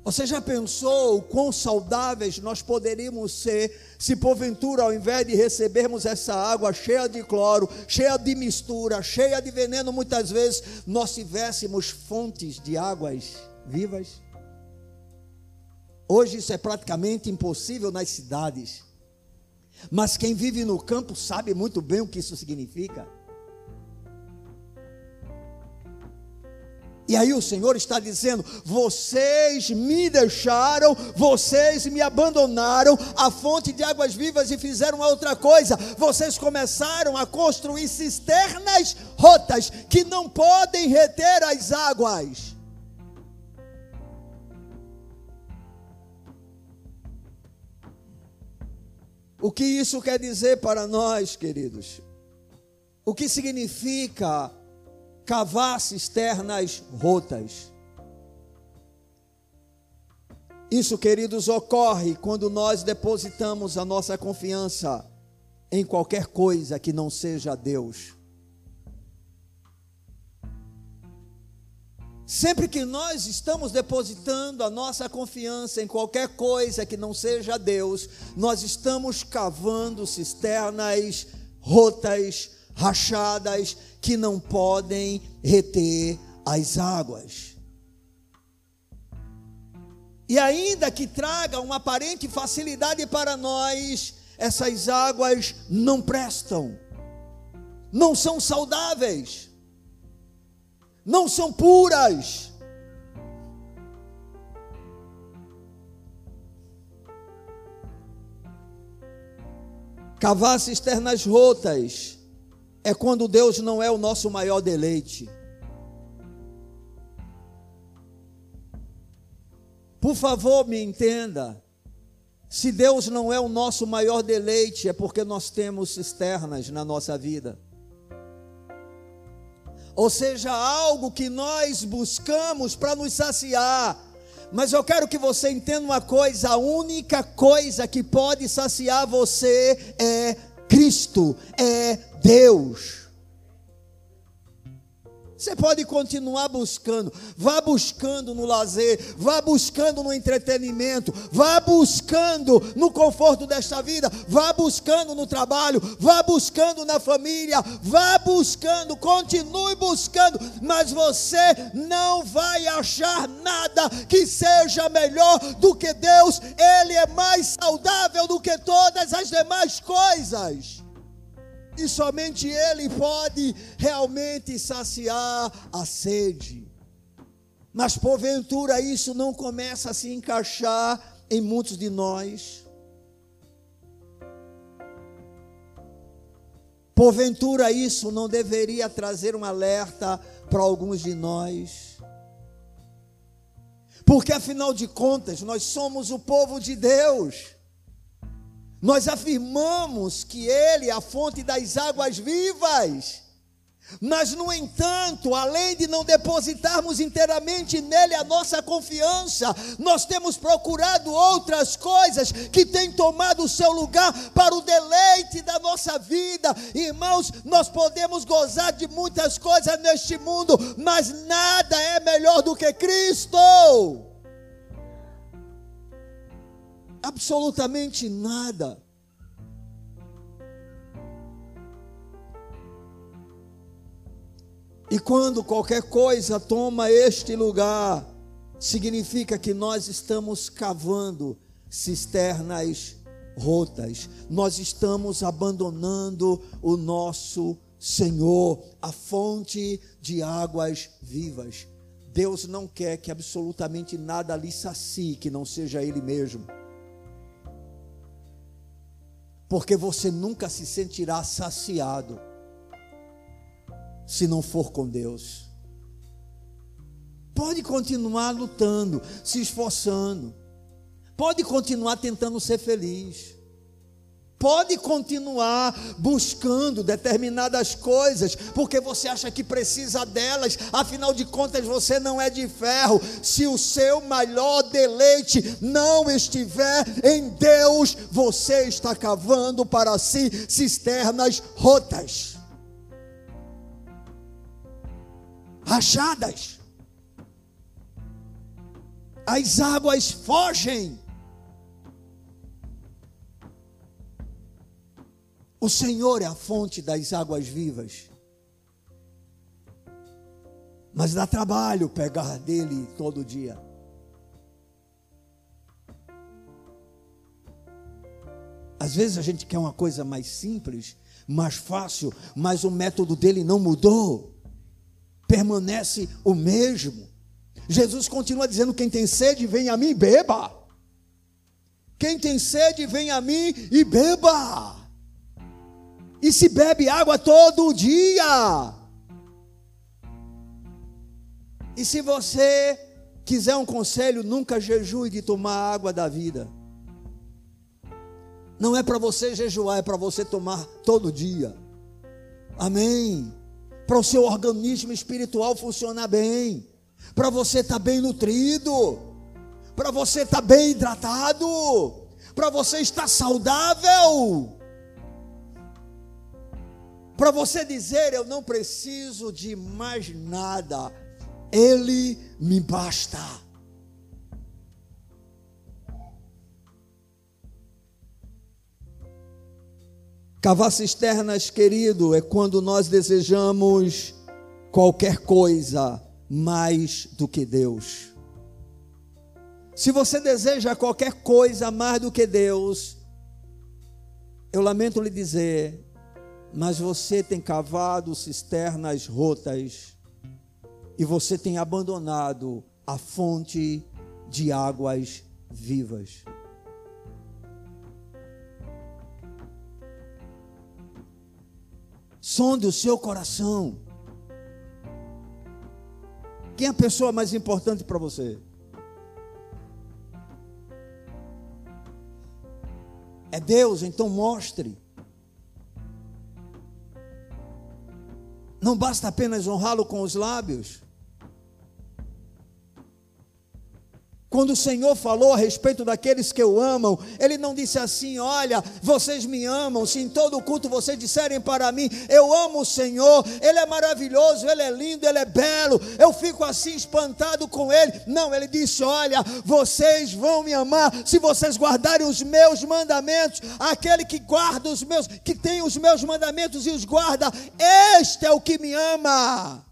Você já pensou o quão saudáveis nós poderíamos ser se porventura, ao invés de recebermos essa água cheia de cloro, cheia de mistura, cheia de veneno, muitas vezes nós tivéssemos fontes de águas vivas? Hoje isso é praticamente impossível nas cidades. Mas quem vive no campo sabe muito bem o que isso significa. E aí o Senhor está dizendo: vocês me deixaram, vocês me abandonaram a fonte de águas vivas e fizeram outra coisa. Vocês começaram a construir cisternas rotas que não podem reter as águas. O que isso quer dizer para nós, queridos? O que significa cavar cisternas rotas. Isso, queridos, ocorre quando nós depositamos a nossa confiança em qualquer coisa que não seja Deus. Sempre que nós estamos depositando a nossa confiança em qualquer coisa que não seja Deus, nós estamos cavando cisternas rotas, rachadas, que não podem reter as águas. E ainda que traga uma aparente facilidade para nós, essas águas não prestam, não são saudáveis, não são puras. Cavar cisternas rotas é quando Deus não é o nosso maior deleite. Por favor, me entenda. Se Deus não é o nosso maior deleite, é porque nós temos cisternas na nossa vida. Ou seja, algo que nós buscamos para nos saciar. Mas eu quero que você entenda uma coisa: a única coisa que pode saciar você é Cristo, é Deus. Você pode continuar buscando, vá buscando no lazer, vá buscando no entretenimento, vá buscando no conforto desta vida, vá buscando no trabalho, vá buscando na família, vá buscando, continue buscando, mas você não vai achar nada que seja melhor do que Deus, Ele é mais saudável do que todas as demais coisas e somente Ele pode realmente saciar a sede. Mas porventura isso não começa a se encaixar em muitos de nós. Porventura isso não deveria trazer um alerta para alguns de nós. Porque afinal de contas, nós somos o povo de Deus. Nós afirmamos que Ele é a fonte das águas vivas. Mas, no entanto, além de não depositarmos inteiramente nele a nossa confiança, nós temos procurado outras coisas que têm tomado o seu lugar para o deleite da nossa vida. Irmãos, nós podemos gozar de muitas coisas neste mundo, mas nada é melhor do que Cristo. Absolutamente nada. E quando qualquer coisa toma este lugar, significa que nós estamos cavando cisternas rotas, nós estamos abandonando o nosso Senhor, a fonte de águas vivas. Deus não quer que absolutamente nada ali sacie que não seja Ele mesmo porque você nunca se sentirá saciado se não for com Deus. Pode continuar lutando, se esforçando, pode continuar tentando ser feliz pode continuar buscando determinadas coisas, porque você acha que precisa delas, afinal de contas você não é de ferro. Se o seu maior deleite não estiver em Deus, você está cavando para si cisternas rotas, rachadas. As águas fogem O Senhor é a fonte das águas vivas. Mas dá trabalho pegar dele todo dia. Às vezes a gente quer uma coisa mais simples, mais fácil, mas o método dele não mudou. Permanece o mesmo. Jesus continua dizendo: quem tem sede, vem a mim e beba. Quem tem sede, vem a mim e beba e se bebe água todo dia. E se você quiser um conselho, nunca jejue de tomar água da vida. Não é para você jejuar, é para você tomar todo dia. Amém. Para o seu organismo espiritual funcionar bem. Para você estar tá bem nutrido. Para você estar tá bem hidratado. Para você estar saudável para você dizer: Eu não preciso de mais nada, Ele me basta. Cavar cisternas, querido, é quando nós desejamos qualquer coisa mais do que Deus. Se você deseja qualquer coisa mais do que Deus, eu lamento lhe dizer, mas você tem cavado cisternas rotas e você tem abandonado a fonte de águas vivas. Sonde o seu coração. Quem é a pessoa mais importante para você? É Deus, então mostre. Não basta apenas honrá-lo com os lábios. Quando o Senhor falou a respeito daqueles que o amam, Ele não disse assim: Olha, vocês me amam, se em todo culto vocês disserem para mim, Eu amo o Senhor, Ele é maravilhoso, Ele é lindo, Ele é belo, eu fico assim espantado com Ele. Não, Ele disse: Olha, vocês vão me amar se vocês guardarem os meus mandamentos. Aquele que guarda os meus, que tem os meus mandamentos e os guarda, este é o que me ama.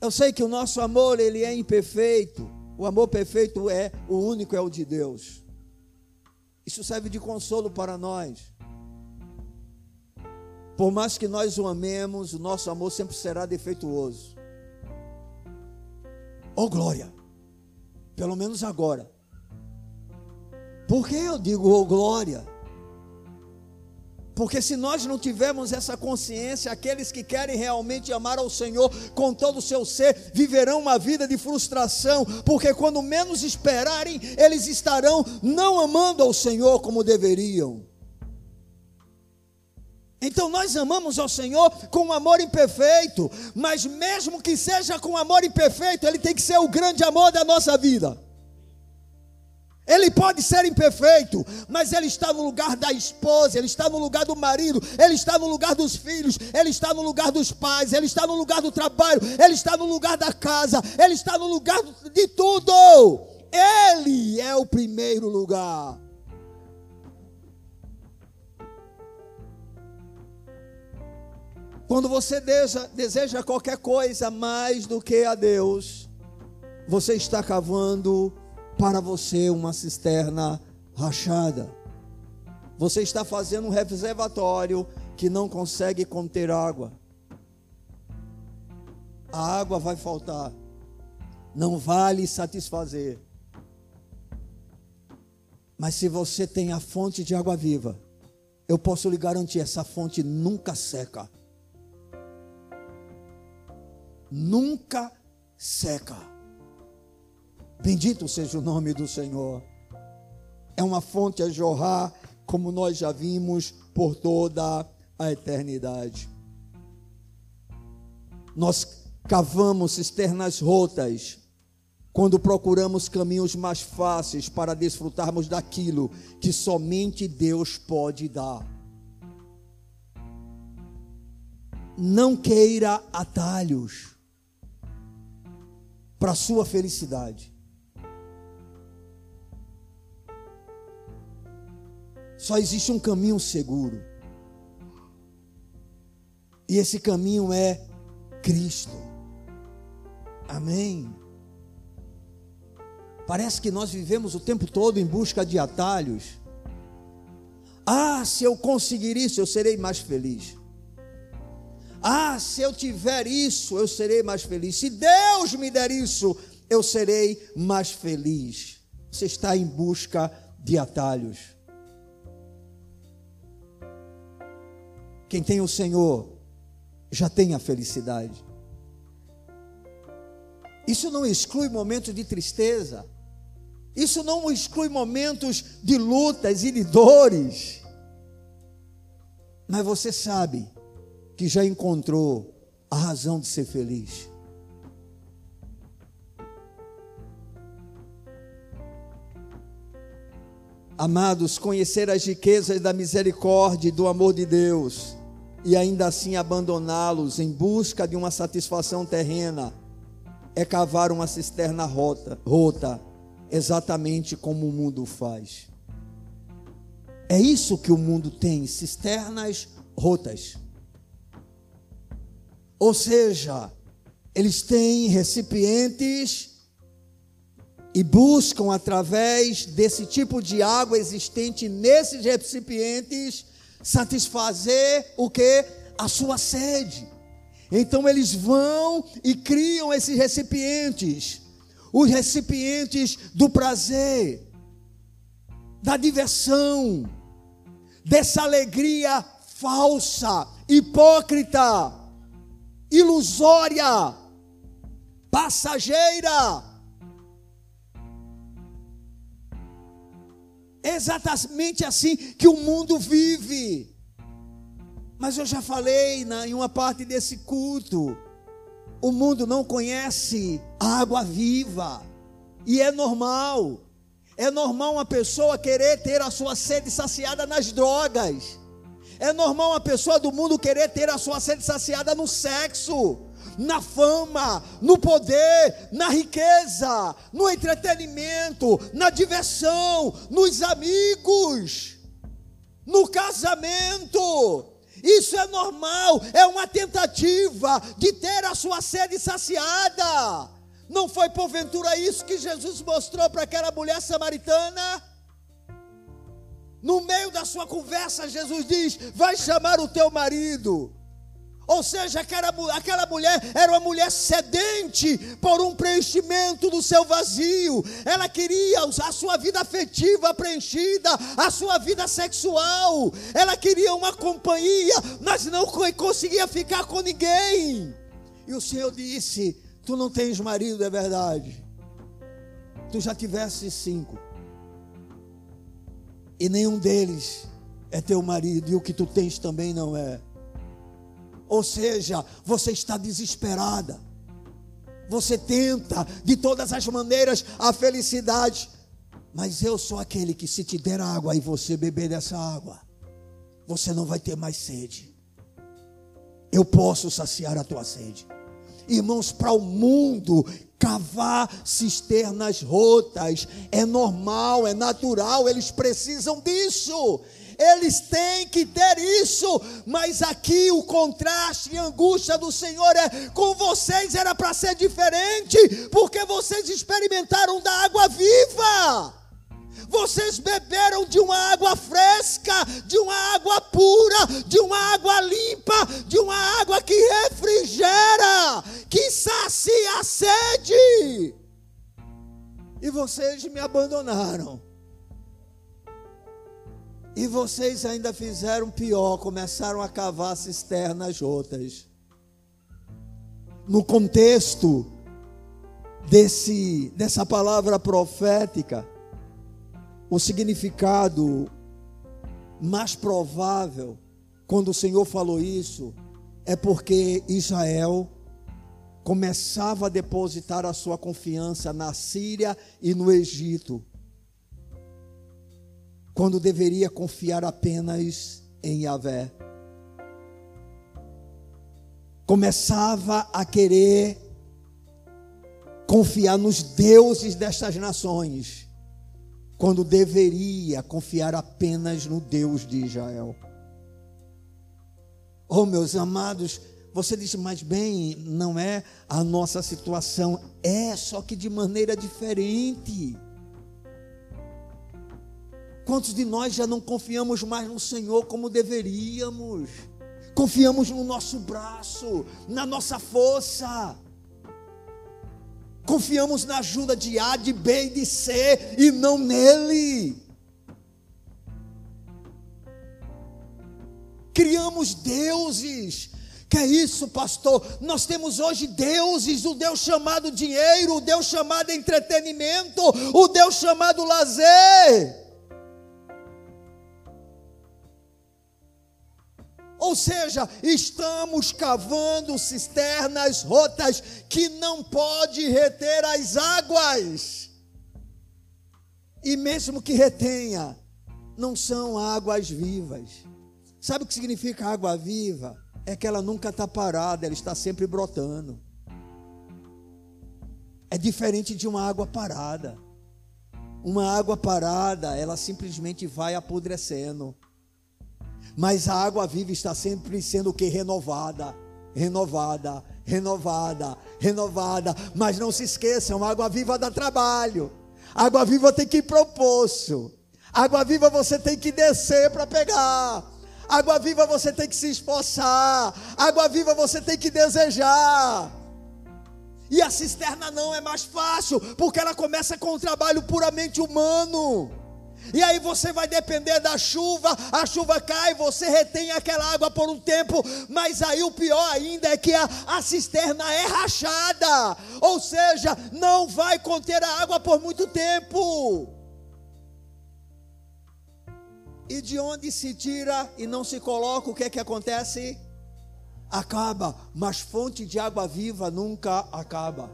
Eu sei que o nosso amor ele é imperfeito. O amor perfeito é o único é o de Deus. Isso serve de consolo para nós. Por mais que nós o amemos, o nosso amor sempre será defeituoso. Oh glória. Pelo menos agora. Por que eu digo oh glória? Porque se nós não tivermos essa consciência, aqueles que querem realmente amar ao Senhor com todo o seu ser, viverão uma vida de frustração, porque quando menos esperarem, eles estarão não amando ao Senhor como deveriam. Então nós amamos ao Senhor com um amor imperfeito, mas mesmo que seja com amor imperfeito, ele tem que ser o grande amor da nossa vida. Ele pode ser imperfeito, mas ele está no lugar da esposa, ele está no lugar do marido, ele está no lugar dos filhos, ele está no lugar dos pais, ele está no lugar do trabalho, ele está no lugar da casa, ele está no lugar de tudo. Ele é o primeiro lugar. Quando você deseja, deseja qualquer coisa mais do que a Deus, você está cavando para você uma cisterna rachada. Você está fazendo um reservatório que não consegue conter água. A água vai faltar. Não vale satisfazer. Mas se você tem a fonte de água viva, eu posso lhe garantir: essa fonte nunca seca. Nunca seca. Bendito seja o nome do Senhor. É uma fonte a jorrar, como nós já vimos, por toda a eternidade. Nós cavamos cisternas rotas quando procuramos caminhos mais fáceis para desfrutarmos daquilo que somente Deus pode dar. Não queira atalhos para sua felicidade. Só existe um caminho seguro. E esse caminho é Cristo. Amém. Parece que nós vivemos o tempo todo em busca de atalhos. Ah, se eu conseguir isso, eu serei mais feliz. Ah, se eu tiver isso, eu serei mais feliz. Se Deus me der isso, eu serei mais feliz. Você está em busca de atalhos. Quem tem o Senhor já tem a felicidade. Isso não exclui momentos de tristeza. Isso não exclui momentos de lutas e de dores. Mas você sabe que já encontrou a razão de ser feliz. Amados, conhecer as riquezas da misericórdia e do amor de Deus e ainda assim abandoná-los em busca de uma satisfação terrena é cavar uma cisterna rota, rota, exatamente como o mundo faz. É isso que o mundo tem, cisternas rotas. Ou seja, eles têm recipientes e buscam através desse tipo de água existente nesses recipientes satisfazer o que? A sua sede. Então eles vão e criam esses recipientes, os recipientes do prazer, da diversão, dessa alegria falsa, hipócrita, ilusória, passageira. Exatamente assim que o mundo vive. Mas eu já falei na, em uma parte desse culto O mundo não conhece água viva. E é normal. É normal uma pessoa querer ter a sua sede saciada nas drogas. É normal uma pessoa do mundo querer ter a sua sede saciada no sexo, na fama, no poder, na riqueza, no entretenimento, na diversão, nos amigos, no casamento. Isso é normal, é uma tentativa de ter a sua sede saciada. Não foi porventura isso que Jesus mostrou para aquela mulher samaritana? No meio da sua conversa, Jesus diz: Vai chamar o teu marido. Ou seja, aquela, mulher era uma mulher sedente por um preenchimento do seu vazio. Ela queria a sua vida afetiva preenchida, a sua vida sexual. Ela queria uma companhia, mas não conseguia ficar com ninguém. E o Senhor disse: Tu não tens marido, é verdade. Tu já tivesse cinco. E nenhum deles é teu marido, e o que tu tens também não é. Ou seja, você está desesperada. Você tenta de todas as maneiras a felicidade. Mas eu sou aquele que, se te der água e você beber dessa água, você não vai ter mais sede. Eu posso saciar a tua sede. Irmãos, para o mundo, cavar cisternas rotas é normal, é natural, eles precisam disso eles têm que ter isso, mas aqui o contraste e angústia do Senhor é: com vocês era para ser diferente, porque vocês experimentaram da água viva. Vocês beberam de uma água fresca, de uma água pura, de uma água limpa, de uma água que refrigera, que sacia a sede. E vocês me abandonaram. E vocês ainda fizeram pior, começaram a cavar cisternas rotas. No contexto desse dessa palavra profética, o significado mais provável quando o Senhor falou isso é porque Israel começava a depositar a sua confiança na Síria e no Egito quando deveria confiar apenas em Yahvé. Começava a querer confiar nos deuses destas nações, quando deveria confiar apenas no Deus de Israel. Oh, meus amados, você diz, mas bem, não é a nossa situação, é só que de maneira diferente. Quantos de nós já não confiamos mais no Senhor como deveríamos? Confiamos no nosso braço, na nossa força. Confiamos na ajuda de A, de B e de C e não nele. Criamos deuses. Que é isso, pastor? Nós temos hoje deuses, o Deus chamado dinheiro, o Deus chamado entretenimento, o Deus chamado lazer. Ou seja, estamos cavando cisternas rotas que não pode reter as águas. E mesmo que retenha, não são águas vivas. Sabe o que significa água viva? É que ela nunca está parada, ela está sempre brotando. É diferente de uma água parada. Uma água parada, ela simplesmente vai apodrecendo. Mas a água viva está sempre sendo o que? Renovada, renovada, renovada, renovada. Mas não se esqueçam, a água viva dá trabalho. Água viva tem que ir para o poço. Água viva você tem que descer para pegar. Água viva você tem que se esforçar. Água viva você tem que desejar. E a cisterna não é mais fácil, porque ela começa com um trabalho puramente humano. E aí você vai depender da chuva, a chuva cai, você retém aquela água por um tempo, mas aí o pior ainda é que a, a cisterna é rachada, ou seja, não vai conter a água por muito tempo. E de onde se tira e não se coloca, o que é que acontece? acaba, mas fonte de água viva nunca acaba.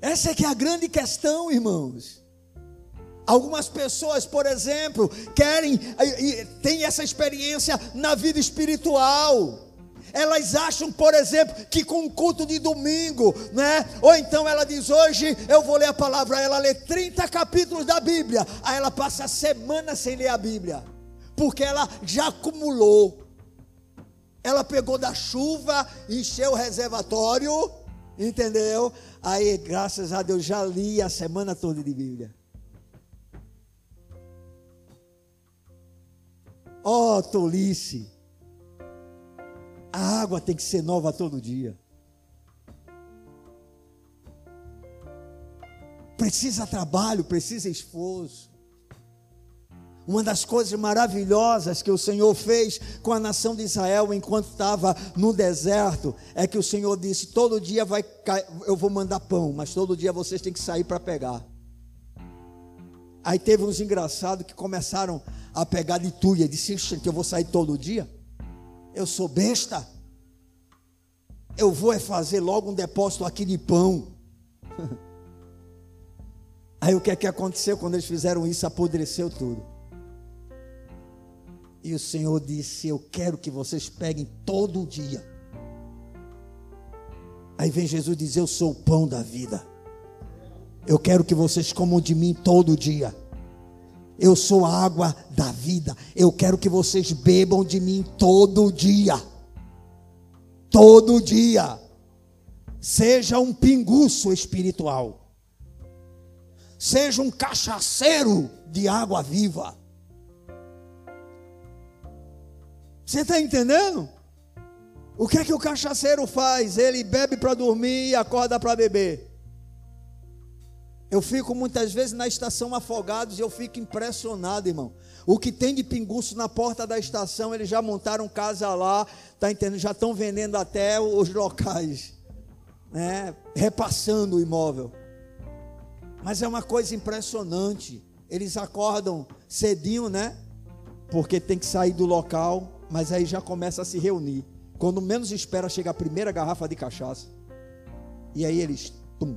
Essa é que é a grande questão, irmãos. Algumas pessoas, por exemplo, querem, têm essa experiência na vida espiritual. Elas acham, por exemplo, que com o culto de domingo, né? Ou então ela diz: Hoje eu vou ler a palavra. Ela lê 30 capítulos da Bíblia. Aí ela passa a semana sem ler a Bíblia, porque ela já acumulou. Ela pegou da chuva, encheu o reservatório, entendeu? Aí, graças a Deus, já li a semana toda de Bíblia. Oh, tolice! A água tem que ser nova todo dia. Precisa trabalho, precisa esforço. Uma das coisas maravilhosas que o Senhor fez com a nação de Israel enquanto estava no deserto é que o Senhor disse: todo dia vai eu vou mandar pão, mas todo dia vocês têm que sair para pegar. Aí teve uns engraçados que começaram a pegar de tuia, disse: que eu vou sair todo dia. Eu sou besta. Eu vou é fazer logo um depósito aqui de pão. Aí o que é que aconteceu quando eles fizeram isso? Apodreceu tudo. E o Senhor disse: Eu quero que vocês peguem todo dia. Aí vem Jesus dizer: Eu sou o pão da vida. Eu quero que vocês comam de mim todo dia. Eu sou a água da vida. Eu quero que vocês bebam de mim todo dia. Todo dia. Seja um pinguço espiritual. Seja um cachaceiro de água viva. Você está entendendo? O que é que o cachaceiro faz? Ele bebe para dormir e acorda para beber. Eu fico muitas vezes na estação Afogados e eu fico impressionado, irmão. O que tem de pinguço na porta da estação, eles já montaram casa lá, tá entendendo? Já estão vendendo até os locais, né? Repassando o imóvel. Mas é uma coisa impressionante. Eles acordam cedinho, né? Porque tem que sair do local, mas aí já começa a se reunir. Quando menos espera, chega a primeira garrafa de cachaça. E aí eles, tum,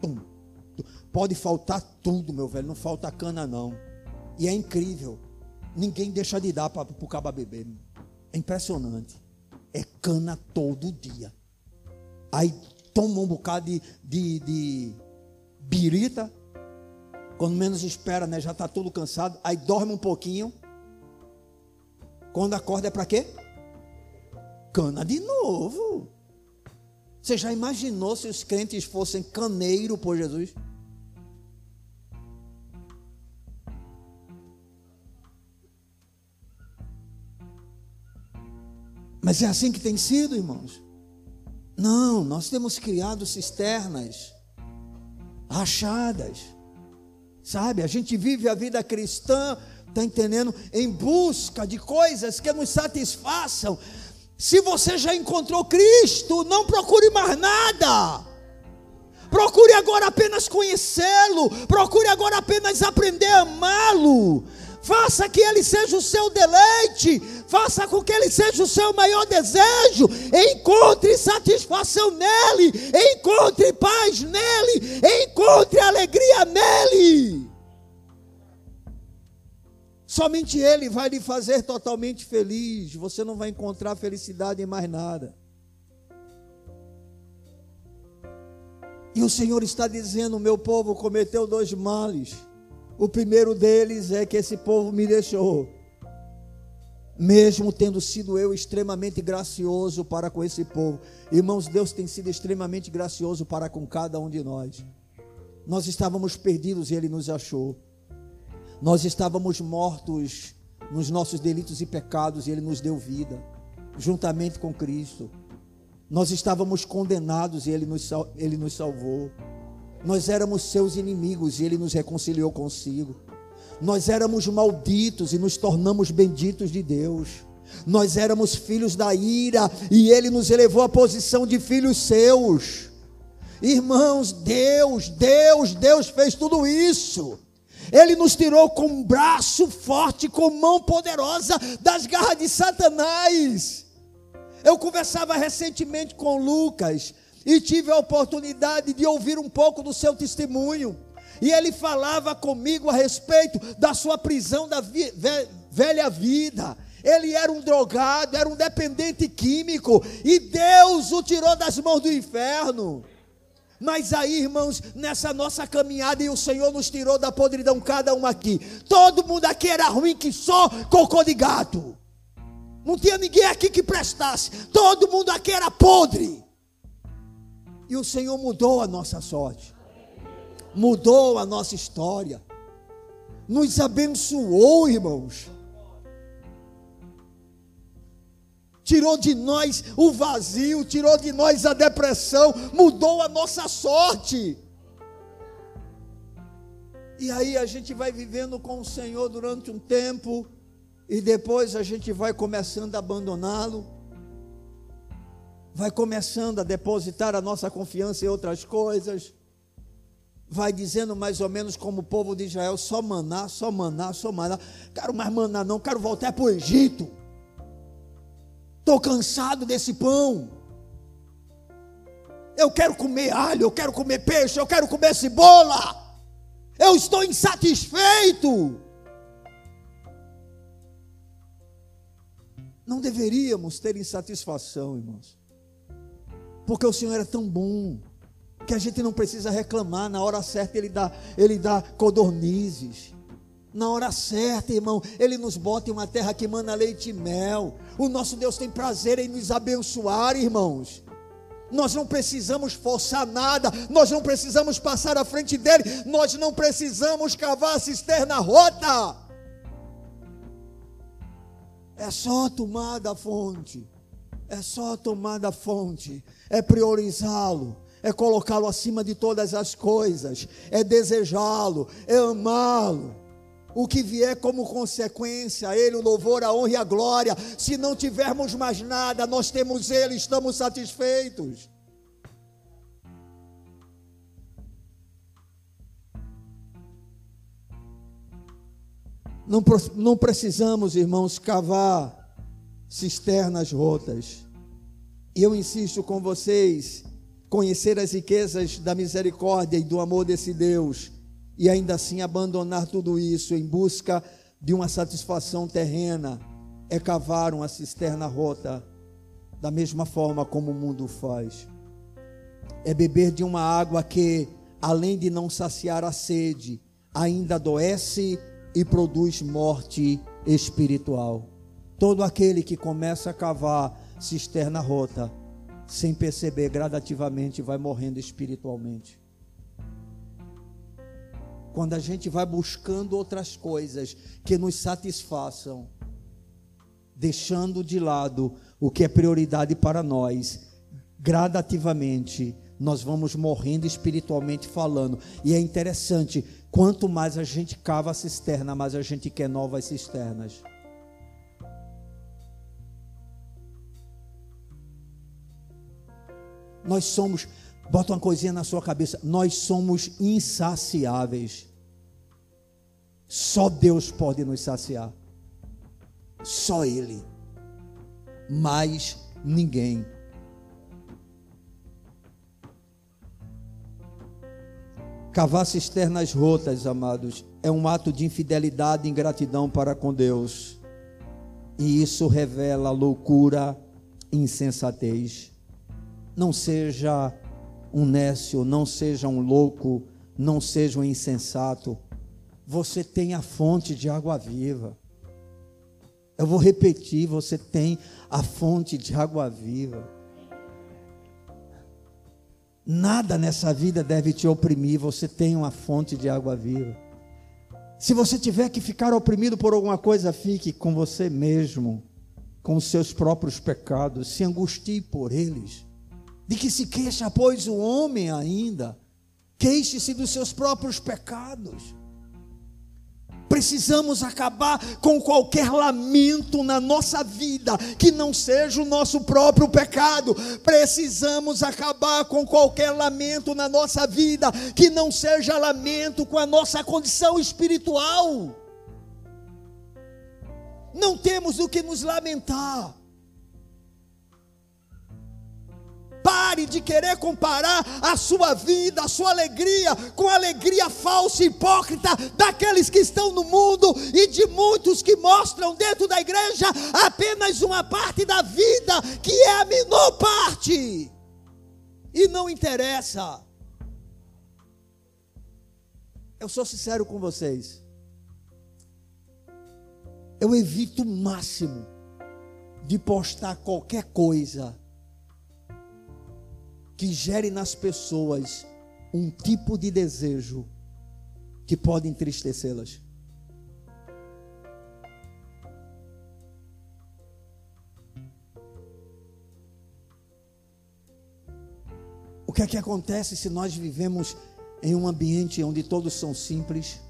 tum, Pode faltar tudo, meu velho, não falta cana não. E é incrível. Ninguém deixa de dar para o caba beber. É impressionante. É cana todo dia. Aí toma um bocado de, de, de birita. Quando menos espera, né? Já está todo cansado. Aí dorme um pouquinho. Quando acorda é para quê? Cana de novo. Você já imaginou se os crentes fossem caneiro por Jesus? Mas é assim que tem sido, irmãos. Não, nós temos criado cisternas rachadas. Sabe? A gente vive a vida cristã, está entendendo? Em busca de coisas que nos satisfaçam. Se você já encontrou Cristo, não procure mais nada. Procure agora apenas conhecê-lo. Procure agora apenas aprender a amá-lo. Faça que ele seja o seu deleite faça com que ele seja o seu maior desejo, encontre satisfação nele, encontre paz nele, encontre alegria nele. Somente Ele vai lhe fazer totalmente feliz. Você não vai encontrar felicidade em mais nada. E o Senhor está dizendo: meu povo cometeu dois males. O primeiro deles é que esse povo me deixou mesmo tendo sido eu extremamente gracioso para com esse povo. Irmãos, Deus tem sido extremamente gracioso para com cada um de nós. Nós estávamos perdidos e Ele nos achou. Nós estávamos mortos nos nossos delitos e pecados e Ele nos deu vida, juntamente com Cristo. Nós estávamos condenados e Ele nos, Ele nos salvou. Nós éramos seus inimigos e Ele nos reconciliou consigo. Nós éramos malditos e nos tornamos benditos de Deus. Nós éramos filhos da ira e Ele nos elevou à posição de filhos seus. Irmãos, Deus, Deus, Deus fez tudo isso. Ele nos tirou com um braço forte, com mão poderosa das garras de Satanás. Eu conversava recentemente com Lucas e tive a oportunidade de ouvir um pouco do seu testemunho. E ele falava comigo a respeito da sua prisão da velha vida. Ele era um drogado, era um dependente químico, e Deus o tirou das mãos do inferno. Mas aí, irmãos, nessa nossa caminhada, e o Senhor nos tirou da podridão, cada um aqui. Todo mundo aqui era ruim que só cocô de gato. Não tinha ninguém aqui que prestasse. Todo mundo aqui era podre. E o Senhor mudou a nossa sorte. Mudou a nossa história. Nos abençoou, irmãos. Tirou de nós o vazio, tirou de nós a depressão, mudou a nossa sorte. E aí a gente vai vivendo com o Senhor durante um tempo, e depois a gente vai começando a abandoná-lo, vai começando a depositar a nossa confiança em outras coisas, vai dizendo mais ou menos como o povo de Israel: só maná, só maná, só maná, quero mais maná, não, quero voltar para o Egito. Estou cansado desse pão. Eu quero comer alho, eu quero comer peixe, eu quero comer cebola. Eu estou insatisfeito. Não deveríamos ter insatisfação, irmãos. Porque o Senhor é tão bom que a gente não precisa reclamar, na hora certa ele dá, ele dá codornizes na hora certa, irmão. Ele nos bota em uma terra que manda leite e mel. O nosso Deus tem prazer em nos abençoar, irmãos. Nós não precisamos forçar nada, nós não precisamos passar à frente dele, nós não precisamos cavar a cisterna rota. É só tomar da fonte, é só tomar da fonte, é priorizá-lo, é colocá-lo acima de todas as coisas, é desejá-lo, é amá-lo o que vier como consequência, Ele o louvor, a honra e a glória. Se não tivermos mais nada, nós temos Ele, estamos satisfeitos. Não, não precisamos, irmãos, cavar cisternas rotas. E eu insisto com vocês, conhecer as riquezas da misericórdia e do amor desse Deus e ainda assim abandonar tudo isso em busca de uma satisfação terrena é cavar uma cisterna rota, da mesma forma como o mundo faz. É beber de uma água que, além de não saciar a sede, ainda adoece e produz morte espiritual. Todo aquele que começa a cavar cisterna rota, sem perceber, gradativamente vai morrendo espiritualmente quando a gente vai buscando outras coisas que nos satisfaçam, deixando de lado o que é prioridade para nós, gradativamente nós vamos morrendo espiritualmente falando. E é interessante, quanto mais a gente cava a cisterna, mais a gente quer novas cisternas. Nós somos Bota uma coisinha na sua cabeça. Nós somos insaciáveis. Só Deus pode nos saciar. Só Ele. Mais ninguém. Cavar cisternas rotas, amados, é um ato de infidelidade e ingratidão para com Deus. E isso revela loucura e insensatez. Não seja um nécio, não seja um louco, não seja um insensato. Você tem a fonte de água viva. Eu vou repetir: você tem a fonte de água viva. Nada nessa vida deve te oprimir, você tem uma fonte de água viva. Se você tiver que ficar oprimido por alguma coisa, fique com você mesmo, com os seus próprios pecados, se angustie por eles de que se queixa, pois, o homem ainda, queixe-se dos seus próprios pecados. Precisamos acabar com qualquer lamento na nossa vida que não seja o nosso próprio pecado. Precisamos acabar com qualquer lamento na nossa vida que não seja lamento com a nossa condição espiritual. Não temos o que nos lamentar. Pare de querer comparar a sua vida, a sua alegria, com a alegria falsa e hipócrita daqueles que estão no mundo e de muitos que mostram dentro da igreja apenas uma parte da vida, que é a menor parte. E não interessa. Eu sou sincero com vocês. Eu evito o máximo de postar qualquer coisa que gere nas pessoas um tipo de desejo que pode entristecê-las. O que é que acontece se nós vivemos em um ambiente onde todos são simples,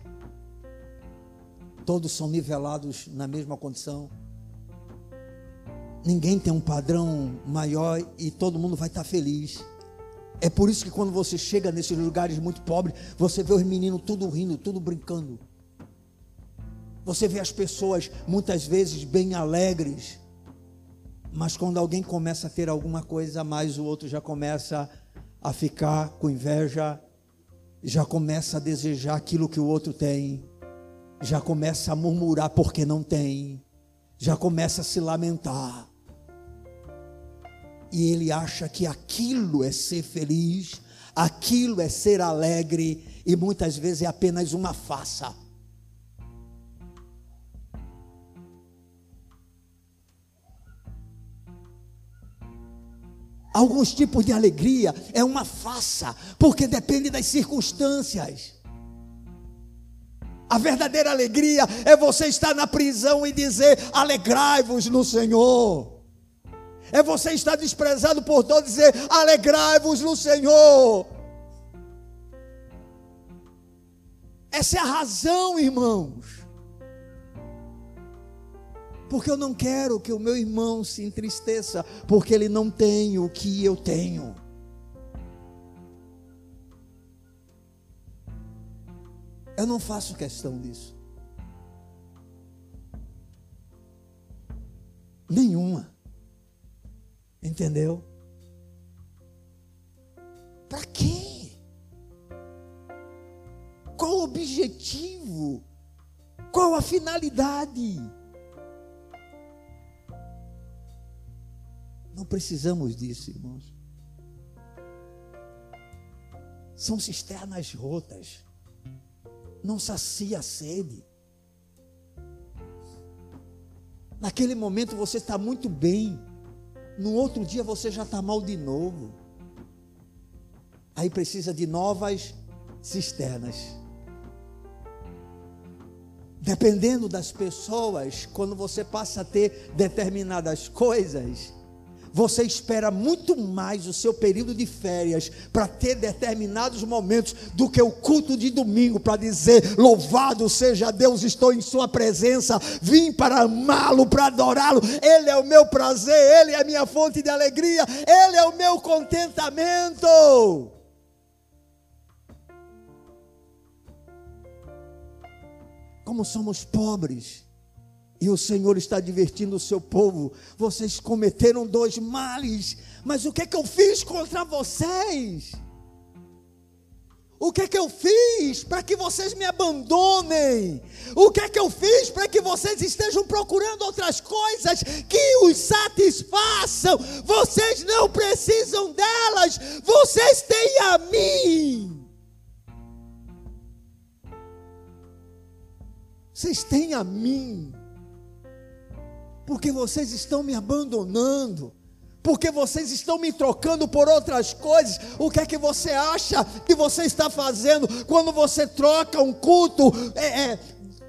todos são nivelados na mesma condição? Ninguém tem um padrão maior e todo mundo vai estar feliz. É por isso que quando você chega nesses lugares muito pobres, você vê os meninos tudo rindo, tudo brincando. Você vê as pessoas muitas vezes bem alegres. Mas quando alguém começa a ter alguma coisa a mais, o outro já começa a ficar com inveja, já começa a desejar aquilo que o outro tem, já começa a murmurar porque não tem, já começa a se lamentar e ele acha que aquilo é ser feliz, aquilo é ser alegre, e muitas vezes é apenas uma faça. Alguns tipos de alegria é uma faça, porque depende das circunstâncias. A verdadeira alegria é você estar na prisão e dizer: alegrai-vos no Senhor. É você estar desprezado por todos e dizer: alegrai-vos no Senhor. Essa é a razão, irmãos. Porque eu não quero que o meu irmão se entristeça, porque ele não tem o que eu tenho. Eu não faço questão disso. Nenhuma. Entendeu? Para quê? Qual o objetivo? Qual a finalidade? Não precisamos disso, irmãos. São cisternas rotas. Não sacia a sede. Naquele momento você está muito bem. No outro dia você já está mal de novo. Aí precisa de novas cisternas. Dependendo das pessoas, quando você passa a ter determinadas coisas, você espera muito mais o seu período de férias para ter determinados momentos do que o culto de domingo para dizer: Louvado seja Deus, estou em Sua presença, vim para amá-lo, para adorá-lo. Ele é o meu prazer, Ele é a minha fonte de alegria, Ele é o meu contentamento. Como somos pobres e o Senhor está divertindo o seu povo. Vocês cometeram dois males, mas o que é que eu fiz contra vocês? O que é que eu fiz para que vocês me abandonem? O que é que eu fiz para que vocês estejam procurando outras coisas que os satisfaçam? Vocês não precisam delas, vocês têm a mim. Vocês têm a mim porque vocês estão me abandonando, porque vocês estão me trocando por outras coisas. O que é que você acha que você está fazendo quando você troca um culto é, é,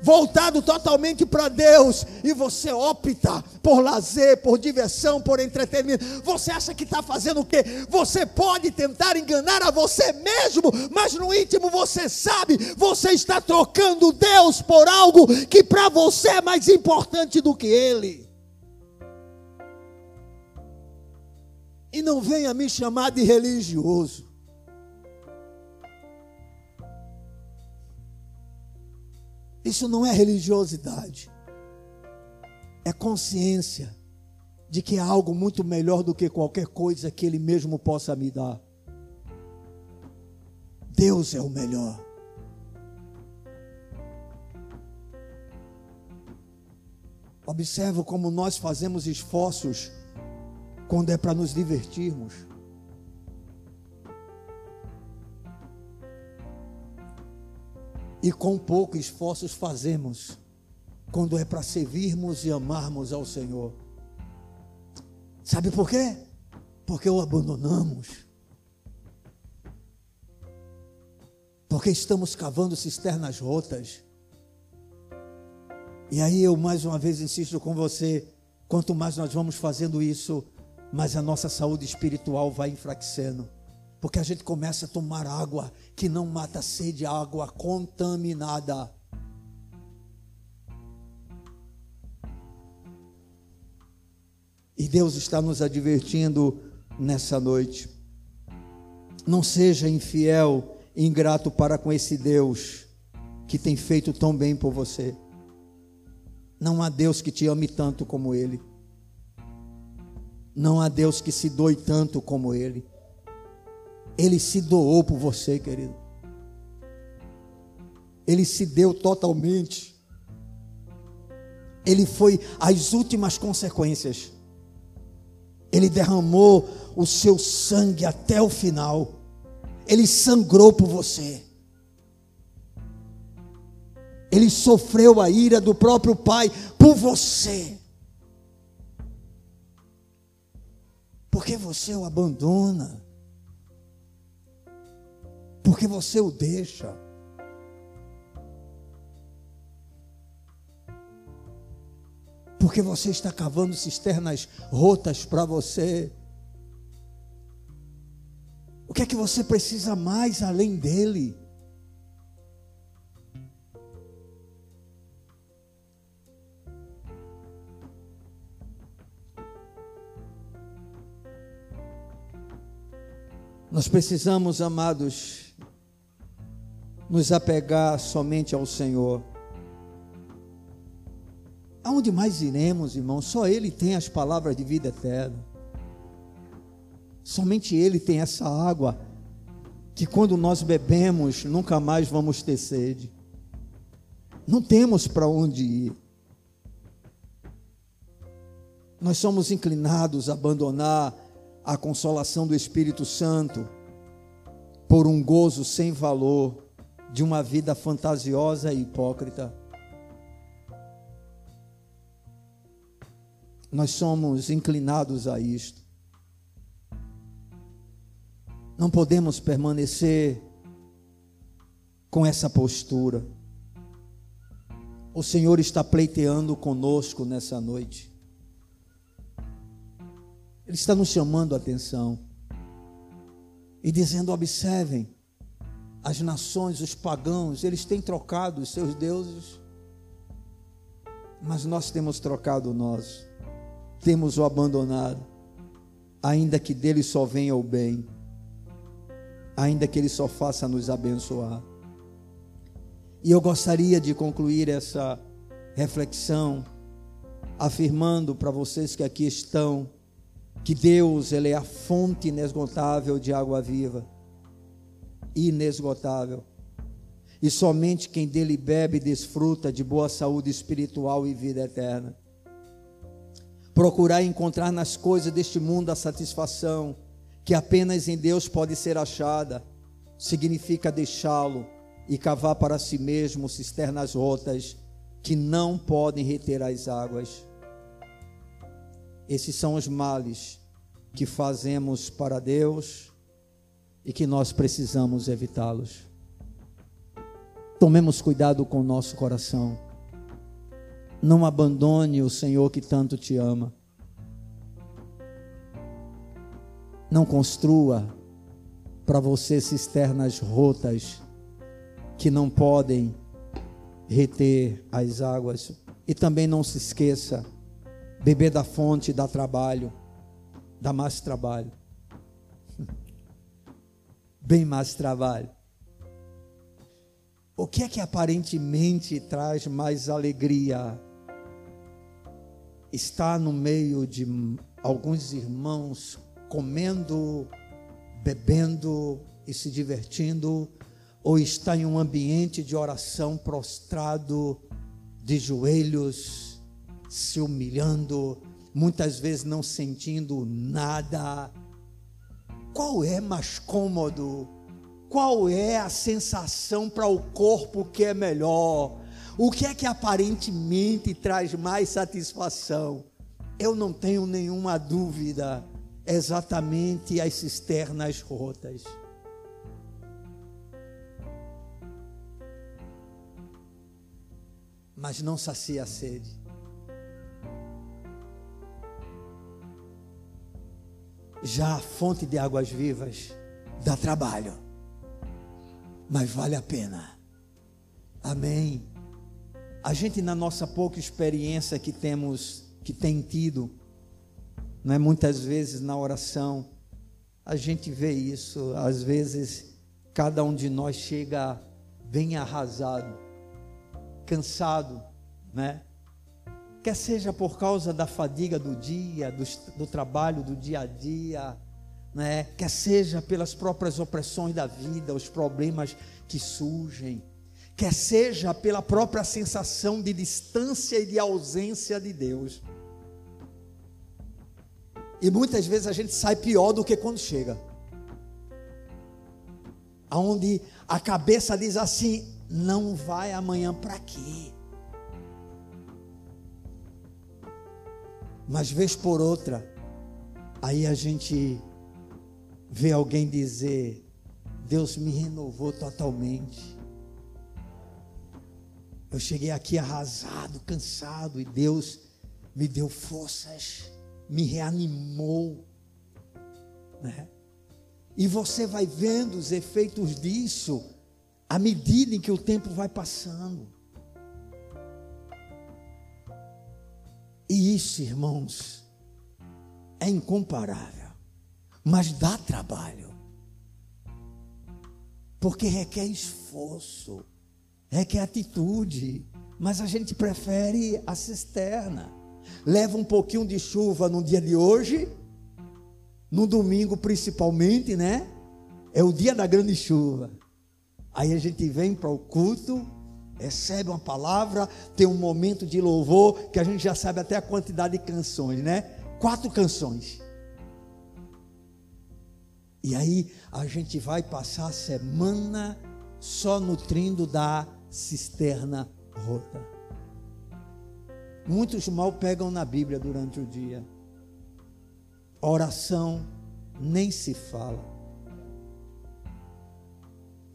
voltado totalmente para Deus, e você opta por lazer, por diversão, por entretenimento, você acha que está fazendo o quê? Você pode tentar enganar a você mesmo, mas no íntimo você sabe, você está trocando Deus por algo que para você é mais importante do que Ele. E não venha me chamar de religioso. Isso não é religiosidade. É consciência de que há algo muito melhor do que qualquer coisa que Ele mesmo possa me dar. Deus é o melhor. Observa como nós fazemos esforços quando é para nos divertirmos. e com pouco esforços fazemos quando é para servirmos e amarmos ao Senhor. Sabe por quê? Porque o abandonamos. Porque estamos cavando cisternas rotas. E aí eu mais uma vez insisto com você, quanto mais nós vamos fazendo isso, mais a nossa saúde espiritual vai enfraquecendo. Porque a gente começa a tomar água que não mata a sede, água contaminada. E Deus está nos advertindo nessa noite. Não seja infiel e ingrato para com esse Deus que tem feito tão bem por você. Não há Deus que te ame tanto como Ele. Não há Deus que se doe tanto como Ele. Ele se doou por você, querido. Ele se deu totalmente. Ele foi as últimas consequências. Ele derramou o seu sangue até o final. Ele sangrou por você. Ele sofreu a ira do próprio Pai por você. Porque você o abandona porque você o deixa. Porque você está cavando cisternas rotas para você. O que é que você precisa mais além dele? Nós precisamos, amados, nos apegar somente ao Senhor. Aonde mais iremos, irmão? Só Ele tem as palavras de vida eterna. Somente Ele tem essa água que quando nós bebemos nunca mais vamos ter sede. Não temos para onde ir. Nós somos inclinados a abandonar a consolação do Espírito Santo por um gozo sem valor de uma vida fantasiosa e hipócrita. Nós somos inclinados a isto. Não podemos permanecer com essa postura. O Senhor está pleiteando conosco nessa noite. Ele está nos chamando a atenção e dizendo: observem, as nações, os pagãos, eles têm trocado os seus deuses, mas nós temos trocado nosso, temos o abandonado, ainda que dele só venha o bem, ainda que ele só faça nos abençoar. E eu gostaria de concluir essa reflexão afirmando para vocês que aqui estão que Deus ele é a fonte inesgotável de água viva inesgotável. E somente quem dele bebe desfruta de boa saúde espiritual e vida eterna. Procurar encontrar nas coisas deste mundo a satisfação que apenas em Deus pode ser achada, significa deixá-lo e cavar para si mesmo cisternas rotas que não podem reter as águas. Esses são os males que fazemos para Deus e que nós precisamos evitá-los. Tomemos cuidado com o nosso coração. Não abandone o Senhor que tanto te ama. Não construa para você cisternas rotas que não podem reter as águas. E também não se esqueça, beber da fonte dá trabalho, dá mais trabalho. Bem mais trabalho. O que é que aparentemente traz mais alegria? Está no meio de alguns irmãos comendo, bebendo e se divertindo, ou está em um ambiente de oração prostrado, de joelhos, se humilhando, muitas vezes não sentindo nada. Qual é mais cômodo? Qual é a sensação para o corpo que é melhor? O que é que aparentemente traz mais satisfação? Eu não tenho nenhuma dúvida, exatamente as cisternas rotas. Mas não sacia a sede. Já a fonte de águas vivas dá trabalho mas vale a pena. Amém. A gente na nossa pouca experiência que temos, que tem tido, não é muitas vezes na oração, a gente vê isso. Às vezes cada um de nós chega bem arrasado, cansado, né? Quer seja por causa da fadiga do dia, do, do trabalho do dia a dia, né? quer seja pelas próprias opressões da vida, os problemas que surgem, quer seja pela própria sensação de distância e de ausência de Deus. E muitas vezes a gente sai pior do que quando chega. Aonde a cabeça diz assim: não vai amanhã para quê? Mas vez por outra, aí a gente ver alguém dizer: Deus me renovou totalmente. Eu cheguei aqui arrasado, cansado, e Deus me deu forças, me reanimou. Né? E você vai vendo os efeitos disso à medida em que o tempo vai passando. E isso, irmãos, é incomparável mas dá trabalho. Porque requer esforço, requer atitude, mas a gente prefere a cisterna. Leva um pouquinho de chuva no dia de hoje, no domingo principalmente, né? É o dia da grande chuva. Aí a gente vem para o culto, recebe uma palavra, tem um momento de louvor, que a gente já sabe até a quantidade de canções, né? Quatro canções. E aí a gente vai passar a semana só nutrindo da cisterna rota. Muitos mal pegam na Bíblia durante o dia. Oração nem se fala.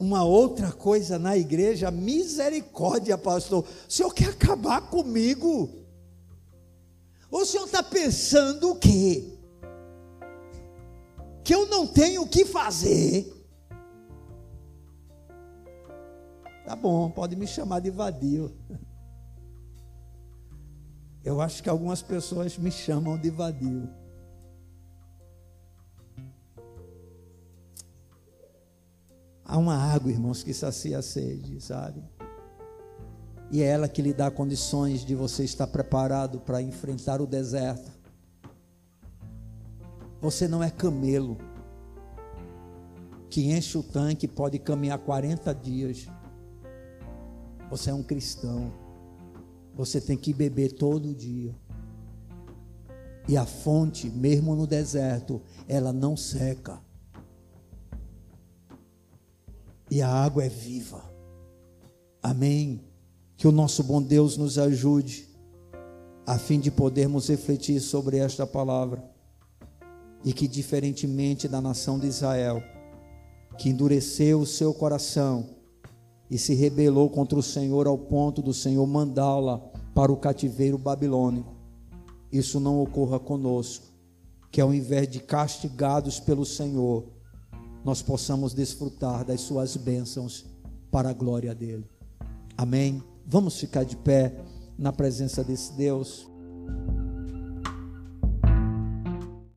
Uma outra coisa na igreja, misericórdia, pastor. O senhor quer acabar comigo? O senhor está pensando o quê? que eu não tenho o que fazer. Tá bom, pode me chamar de vadio. Eu acho que algumas pessoas me chamam de vadio. Há uma água, irmãos, que sacia a sede, sabe? E é ela que lhe dá condições de você estar preparado para enfrentar o deserto você não é camelo que enche o tanque pode caminhar 40 dias. Você é um cristão. Você tem que beber todo dia. E a fonte, mesmo no deserto, ela não seca. E a água é viva. Amém. Que o nosso bom Deus nos ajude, a fim de podermos refletir sobre esta palavra e que, diferentemente da nação de Israel, que endureceu o seu coração e se rebelou contra o Senhor ao ponto do Senhor mandá-la para o cativeiro babilônico, isso não ocorra conosco, que ao invés de castigados pelo Senhor, nós possamos desfrutar das suas bênçãos para a glória dele. Amém. Vamos ficar de pé na presença desse Deus.